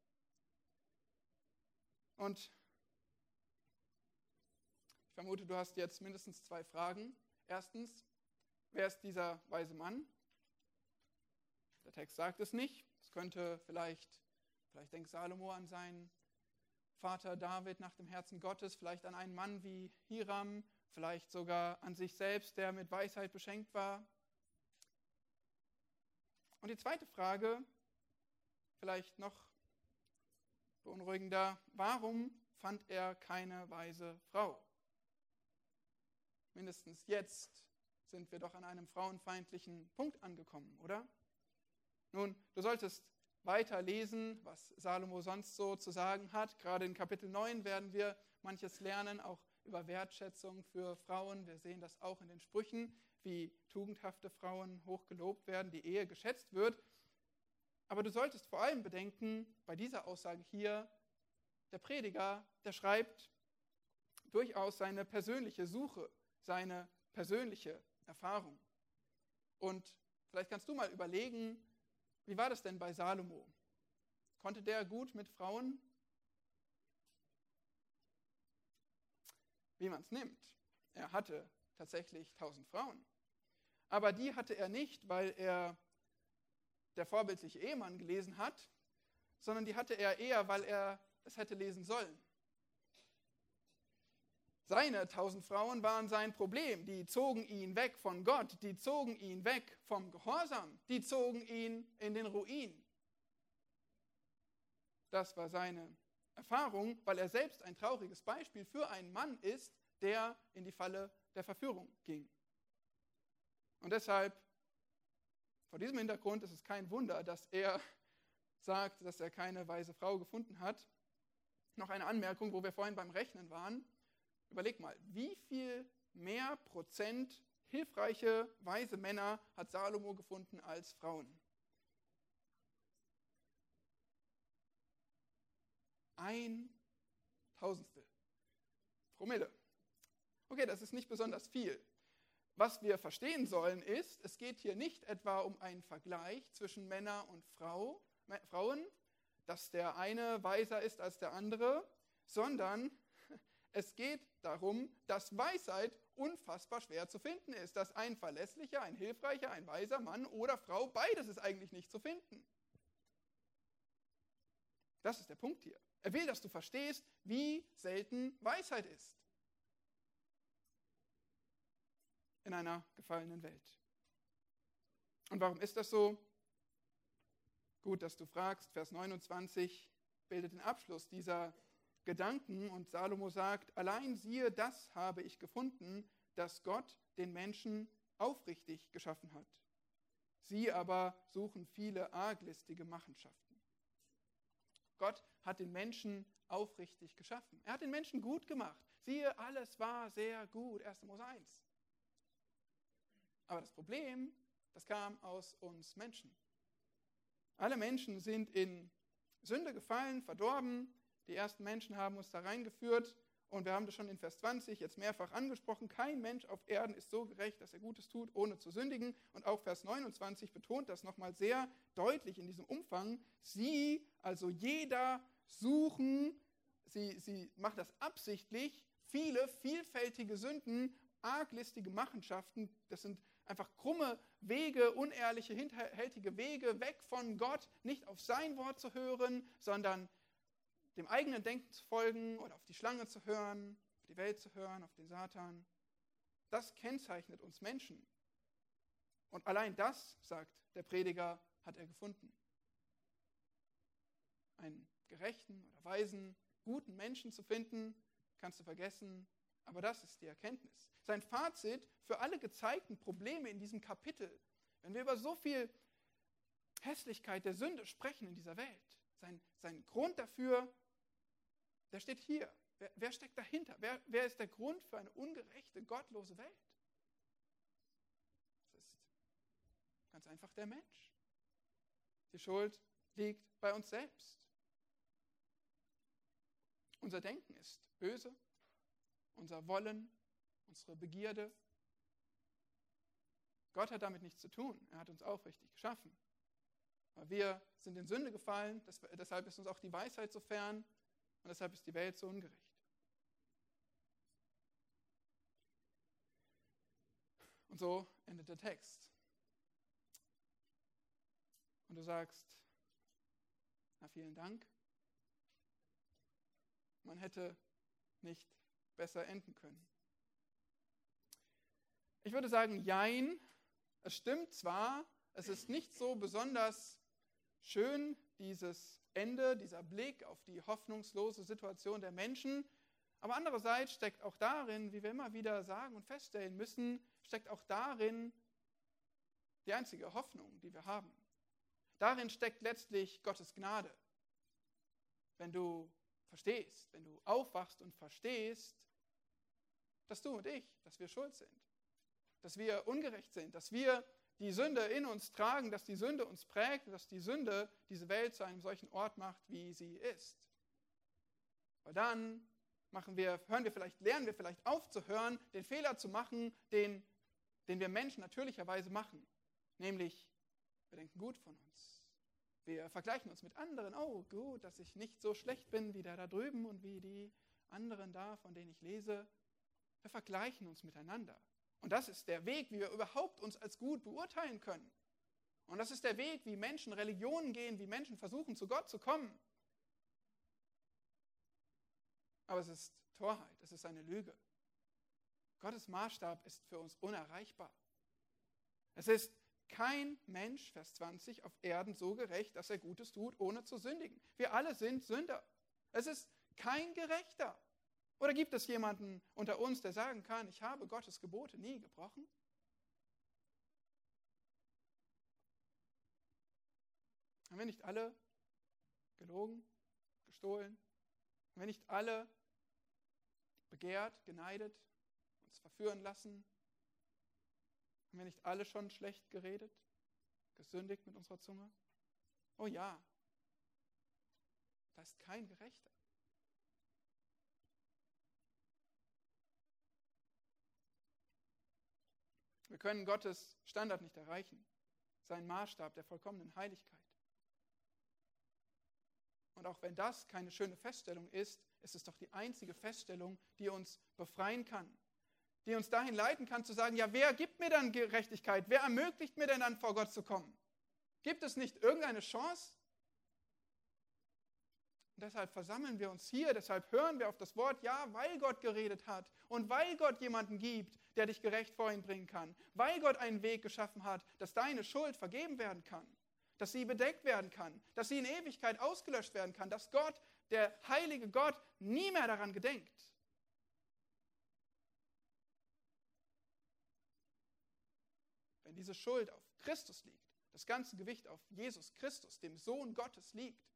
Und ich vermute, du hast jetzt mindestens zwei Fragen. Erstens, wer ist dieser weise Mann? Der Text sagt es nicht. Es könnte vielleicht, vielleicht denkt Salomo an seinen Vater David nach dem Herzen Gottes, vielleicht an einen Mann wie Hiram, vielleicht sogar an sich selbst, der mit Weisheit beschenkt war. Und die zweite Frage, vielleicht noch beunruhigender, warum fand er keine weise Frau? Mindestens jetzt sind wir doch an einem frauenfeindlichen Punkt angekommen, oder? Nun, du solltest weiter lesen, was Salomo sonst so zu sagen hat. Gerade in Kapitel 9 werden wir manches lernen, auch über Wertschätzung für Frauen. Wir sehen das auch in den Sprüchen, wie tugendhafte Frauen hoch gelobt werden, die Ehe geschätzt wird. Aber du solltest vor allem bedenken, bei dieser Aussage hier, der Prediger, der schreibt durchaus seine persönliche Suche, seine persönliche Erfahrung. Und vielleicht kannst du mal überlegen, wie war das denn bei Salomo? Konnte der gut mit Frauen wie man es nimmt. Er hatte tatsächlich tausend Frauen. Aber die hatte er nicht, weil er der vorbildliche Ehemann gelesen hat, sondern die hatte er eher, weil er es hätte lesen sollen. Seine tausend Frauen waren sein Problem. Die zogen ihn weg von Gott, die zogen ihn weg vom Gehorsam, die zogen ihn in den Ruin. Das war seine Erfahrung, weil er selbst ein trauriges Beispiel für einen Mann ist, der in die Falle der Verführung ging. Und deshalb, vor diesem Hintergrund ist es kein Wunder, dass er sagt, dass er keine weise Frau gefunden hat. Noch eine Anmerkung, wo wir vorhin beim Rechnen waren. Überleg mal, wie viel mehr Prozent hilfreiche, weise Männer hat Salomo gefunden als Frauen? Ein Tausendstel. Promille. Okay, das ist nicht besonders viel. Was wir verstehen sollen ist, es geht hier nicht etwa um einen Vergleich zwischen Männer und Frau, Frauen, dass der eine weiser ist als der andere, sondern es geht darum, dass Weisheit unfassbar schwer zu finden ist, dass ein verlässlicher, ein hilfreicher, ein weiser Mann oder Frau, beides ist eigentlich nicht zu finden. Das ist der Punkt hier. Er will, dass du verstehst, wie selten Weisheit ist in einer gefallenen Welt. Und warum ist das so? Gut, dass du fragst. Vers 29 bildet den Abschluss dieser Gedanken und Salomo sagt, allein siehe, das habe ich gefunden, dass Gott den Menschen aufrichtig geschaffen hat. Sie aber suchen viele arglistige Machenschaften. Gott hat den Menschen aufrichtig geschaffen. Er hat den Menschen gut gemacht. Siehe, alles war sehr gut. 1. Mose 1. Aber das Problem, das kam aus uns Menschen. Alle Menschen sind in Sünde gefallen, verdorben. Die ersten Menschen haben uns da reingeführt. Und wir haben das schon in Vers 20 jetzt mehrfach angesprochen. Kein Mensch auf Erden ist so gerecht, dass er Gutes tut, ohne zu sündigen. Und auch Vers 29 betont das nochmal sehr deutlich in diesem Umfang. Sie, also jeder, suchen, sie, sie machen das absichtlich, viele vielfältige Sünden, arglistige Machenschaften, das sind einfach krumme Wege, unehrliche, hinterhältige Wege, weg von Gott, nicht auf sein Wort zu hören, sondern dem eigenen Denken zu folgen oder auf die Schlange zu hören, auf die Welt zu hören, auf den Satan. Das kennzeichnet uns Menschen. Und allein das, sagt der Prediger, hat er gefunden. Einen gerechten oder weisen, guten Menschen zu finden, kannst du vergessen, aber das ist die Erkenntnis. Sein Fazit für alle gezeigten Probleme in diesem Kapitel, wenn wir über so viel Hässlichkeit der Sünde sprechen in dieser Welt, sein, sein Grund dafür, der steht hier. Wer, wer steckt dahinter? Wer, wer ist der Grund für eine ungerechte, gottlose Welt? Das ist ganz einfach der Mensch. Die Schuld liegt bei uns selbst. Unser Denken ist böse, unser Wollen, unsere Begierde. Gott hat damit nichts zu tun. Er hat uns aufrichtig geschaffen. Aber wir sind in Sünde gefallen, deshalb ist uns auch die Weisheit so fern und deshalb ist die Welt so ungerecht. Und so endet der Text. Und du sagst, na vielen Dank. Man hätte nicht besser enden können. Ich würde sagen, jein. Es stimmt zwar, es ist nicht so besonders schön, dieses Ende, dieser Blick auf die hoffnungslose Situation der Menschen. Aber andererseits steckt auch darin, wie wir immer wieder sagen und feststellen müssen, steckt auch darin die einzige Hoffnung, die wir haben. Darin steckt letztlich Gottes Gnade. Wenn du verstehst, wenn du aufwachst und verstehst, dass du und ich, dass wir schuld sind, dass wir ungerecht sind, dass wir die Sünde in uns tragen, dass die Sünde uns prägt, dass die Sünde diese Welt zu einem solchen Ort macht, wie sie ist. Weil dann machen wir, hören wir vielleicht, lernen wir vielleicht aufzuhören, den Fehler zu machen, den, den wir Menschen natürlicherweise machen. Nämlich, wir denken gut von uns. Wir vergleichen uns mit anderen. Oh, gut, dass ich nicht so schlecht bin wie der da drüben und wie die anderen da, von denen ich lese. Wir vergleichen uns miteinander. Und das ist der Weg, wie wir überhaupt uns als gut beurteilen können. Und das ist der Weg, wie Menschen Religionen gehen, wie Menschen versuchen, zu Gott zu kommen. Aber es ist Torheit, es ist eine Lüge. Gottes Maßstab ist für uns unerreichbar. Es ist kein Mensch, Vers 20, auf Erden so gerecht, dass er Gutes tut, ohne zu sündigen. Wir alle sind Sünder. Es ist kein Gerechter. Oder gibt es jemanden unter uns, der sagen kann, ich habe Gottes Gebote nie gebrochen? Haben wir nicht alle gelogen, gestohlen? Haben wir nicht alle begehrt, geneidet, uns verführen lassen? Haben wir nicht alle schon schlecht geredet, gesündigt mit unserer Zunge? Oh ja, da ist kein Gerechter. Wir können Gottes Standard nicht erreichen, seinen Maßstab der vollkommenen Heiligkeit. Und auch wenn das keine schöne Feststellung ist, ist es doch die einzige Feststellung, die uns befreien kann, die uns dahin leiten kann zu sagen, ja, wer gibt mir dann Gerechtigkeit? Wer ermöglicht mir denn dann vor Gott zu kommen? Gibt es nicht irgendeine Chance? Und deshalb versammeln wir uns hier, deshalb hören wir auf das Wort, ja, weil Gott geredet hat und weil Gott jemanden gibt, der dich gerecht vor ihn bringen kann. Weil Gott einen Weg geschaffen hat, dass deine Schuld vergeben werden kann, dass sie bedeckt werden kann, dass sie in Ewigkeit ausgelöscht werden kann, dass Gott, der heilige Gott, nie mehr daran gedenkt. Wenn diese Schuld auf Christus liegt, das ganze Gewicht auf Jesus Christus, dem Sohn Gottes, liegt,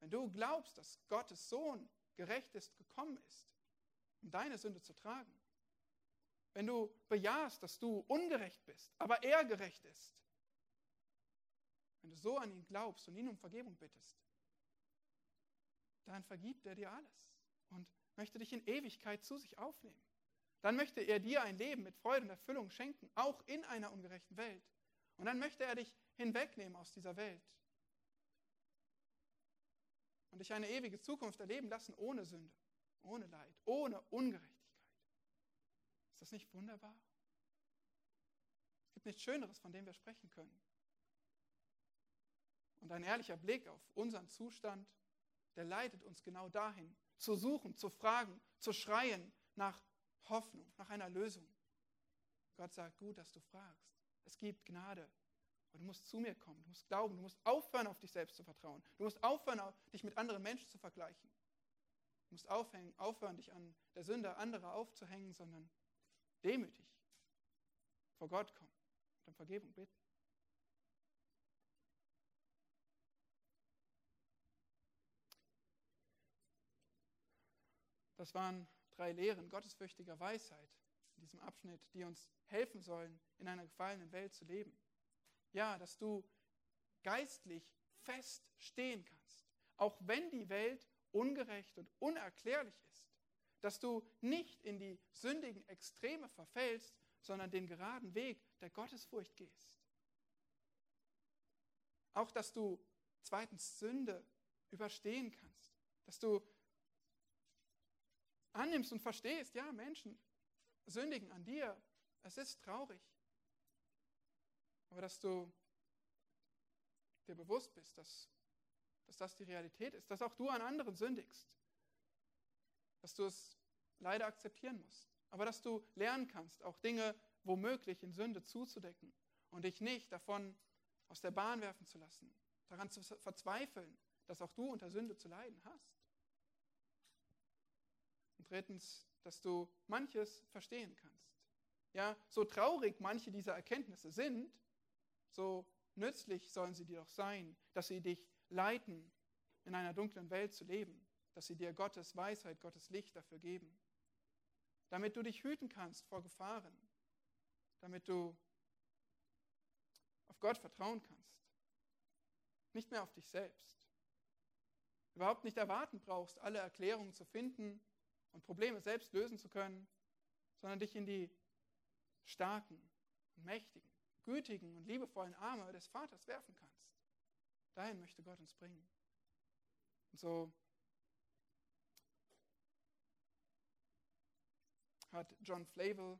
wenn du glaubst, dass Gottes Sohn gerecht ist, gekommen ist, um deine Sünde zu tragen, wenn du bejahst, dass du ungerecht bist, aber er gerecht ist, wenn du so an ihn glaubst und ihn um Vergebung bittest, dann vergibt er dir alles und möchte dich in Ewigkeit zu sich aufnehmen. Dann möchte er dir ein Leben mit Freude und Erfüllung schenken, auch in einer ungerechten Welt. Und dann möchte er dich hinwegnehmen aus dieser Welt und dich eine ewige Zukunft erleben lassen ohne Sünde, ohne Leid, ohne Ungerechtigkeit. Ist das nicht wunderbar? Es gibt nichts Schöneres, von dem wir sprechen können. Und ein ehrlicher Blick auf unseren Zustand, der leitet uns genau dahin, zu suchen, zu fragen, zu schreien nach Hoffnung, nach einer Lösung. Gott sagt, gut, dass du fragst. Es gibt Gnade aber du musst zu mir kommen, du musst glauben, du musst aufhören, auf dich selbst zu vertrauen. Du musst aufhören, dich mit anderen Menschen zu vergleichen. Du musst aufhängen, aufhören, dich an der Sünde anderer aufzuhängen, sondern demütig vor Gott kommen und um Vergebung bitten. Das waren drei Lehren gottesfürchtiger Weisheit in diesem Abschnitt, die uns helfen sollen, in einer gefallenen Welt zu leben. Ja, dass du geistlich fest stehen kannst, auch wenn die Welt ungerecht und unerklärlich ist. Dass du nicht in die sündigen Extreme verfällst, sondern den geraden Weg der Gottesfurcht gehst. Auch dass du zweitens Sünde überstehen kannst. Dass du annimmst und verstehst, ja, Menschen sündigen an dir. Es ist traurig aber dass du dir bewusst bist, dass, dass das die Realität ist, dass auch du an anderen sündigst, dass du es leider akzeptieren musst, aber dass du lernen kannst, auch Dinge womöglich in Sünde zuzudecken und dich nicht davon aus der Bahn werfen zu lassen, daran zu verzweifeln, dass auch du unter Sünde zu leiden hast. Und drittens, dass du manches verstehen kannst. Ja, so traurig manche dieser Erkenntnisse sind, so nützlich sollen sie dir doch sein, dass sie dich leiten, in einer dunklen Welt zu leben, dass sie dir Gottes Weisheit, Gottes Licht dafür geben, damit du dich hüten kannst vor Gefahren, damit du auf Gott vertrauen kannst, nicht mehr auf dich selbst, überhaupt nicht erwarten brauchst, alle Erklärungen zu finden und Probleme selbst lösen zu können, sondern dich in die starken mächtigen gütigen und liebevollen Arme des Vaters werfen kannst. Dahin möchte Gott uns bringen. Und so hat John Flavel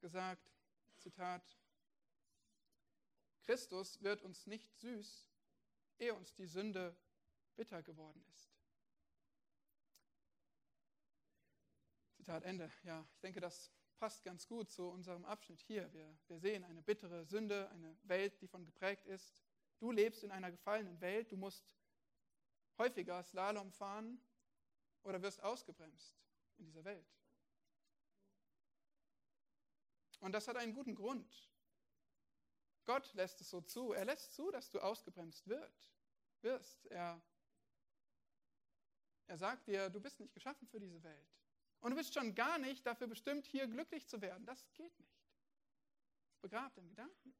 gesagt, Zitat, Christus wird uns nicht süß, ehe uns die Sünde bitter geworden ist. Zitat Ende. Ja, ich denke, das passt ganz gut zu unserem Abschnitt hier. Wir, wir sehen eine bittere Sünde, eine Welt, die von geprägt ist. Du lebst in einer gefallenen Welt, du musst häufiger Slalom fahren oder wirst ausgebremst in dieser Welt. Und das hat einen guten Grund. Gott lässt es so zu. Er lässt zu, dass du ausgebremst wird, wirst. Er, er sagt dir, du bist nicht geschaffen für diese Welt. Und du bist schon gar nicht dafür bestimmt, hier glücklich zu werden. Das geht nicht. Begrabt im Gedanken.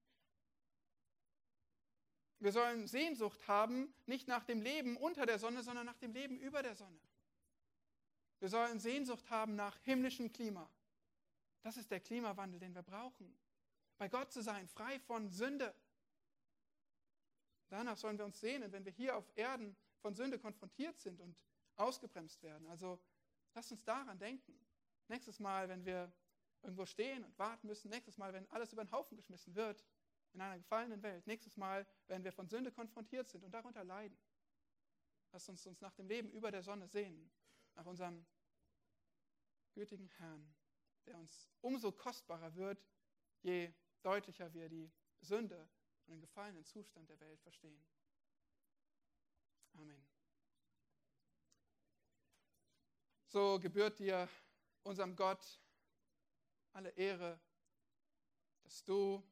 Wir sollen Sehnsucht haben, nicht nach dem Leben unter der Sonne, sondern nach dem Leben über der Sonne. Wir sollen Sehnsucht haben nach himmlischem Klima. Das ist der Klimawandel, den wir brauchen. Bei Gott zu sein, frei von Sünde. Danach sollen wir uns sehnen, wenn wir hier auf Erden von Sünde konfrontiert sind und ausgebremst werden. Also Lasst uns daran denken. Nächstes Mal, wenn wir irgendwo stehen und warten müssen, nächstes Mal, wenn alles über den Haufen geschmissen wird, in einer gefallenen Welt, nächstes Mal, wenn wir von Sünde konfrontiert sind und darunter leiden. Lasst uns uns nach dem Leben über der Sonne sehen, nach unserem gütigen Herrn, der uns umso kostbarer wird, je deutlicher wir die Sünde und den gefallenen Zustand der Welt verstehen. Amen. So gebührt dir, unserem Gott, alle Ehre, dass du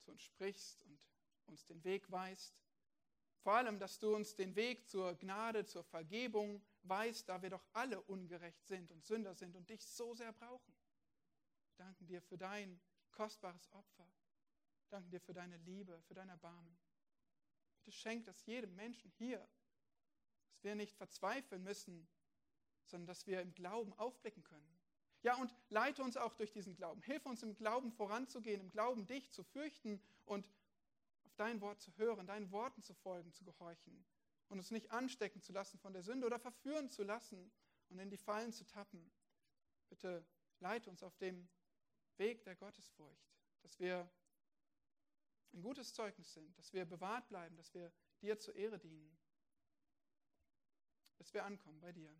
zu uns sprichst und uns den Weg weist. Vor allem, dass du uns den Weg zur Gnade, zur Vergebung weist, da wir doch alle ungerecht sind und Sünder sind und dich so sehr brauchen. Wir danken dir für dein kostbares Opfer. Wir danken dir für deine Liebe, für dein Erbarmen. Bitte schenk das jedem Menschen hier, dass wir nicht verzweifeln müssen, sondern dass wir im Glauben aufblicken können. Ja, und leite uns auch durch diesen Glauben. Hilf uns im Glauben voranzugehen, im Glauben dich zu fürchten und auf dein Wort zu hören, deinen Worten zu folgen, zu gehorchen und uns nicht anstecken zu lassen von der Sünde oder verführen zu lassen und in die Fallen zu tappen. Bitte leite uns auf dem Weg der Gottesfurcht, dass wir ein gutes Zeugnis sind, dass wir bewahrt bleiben, dass wir dir zur Ehre dienen, bis wir ankommen bei dir.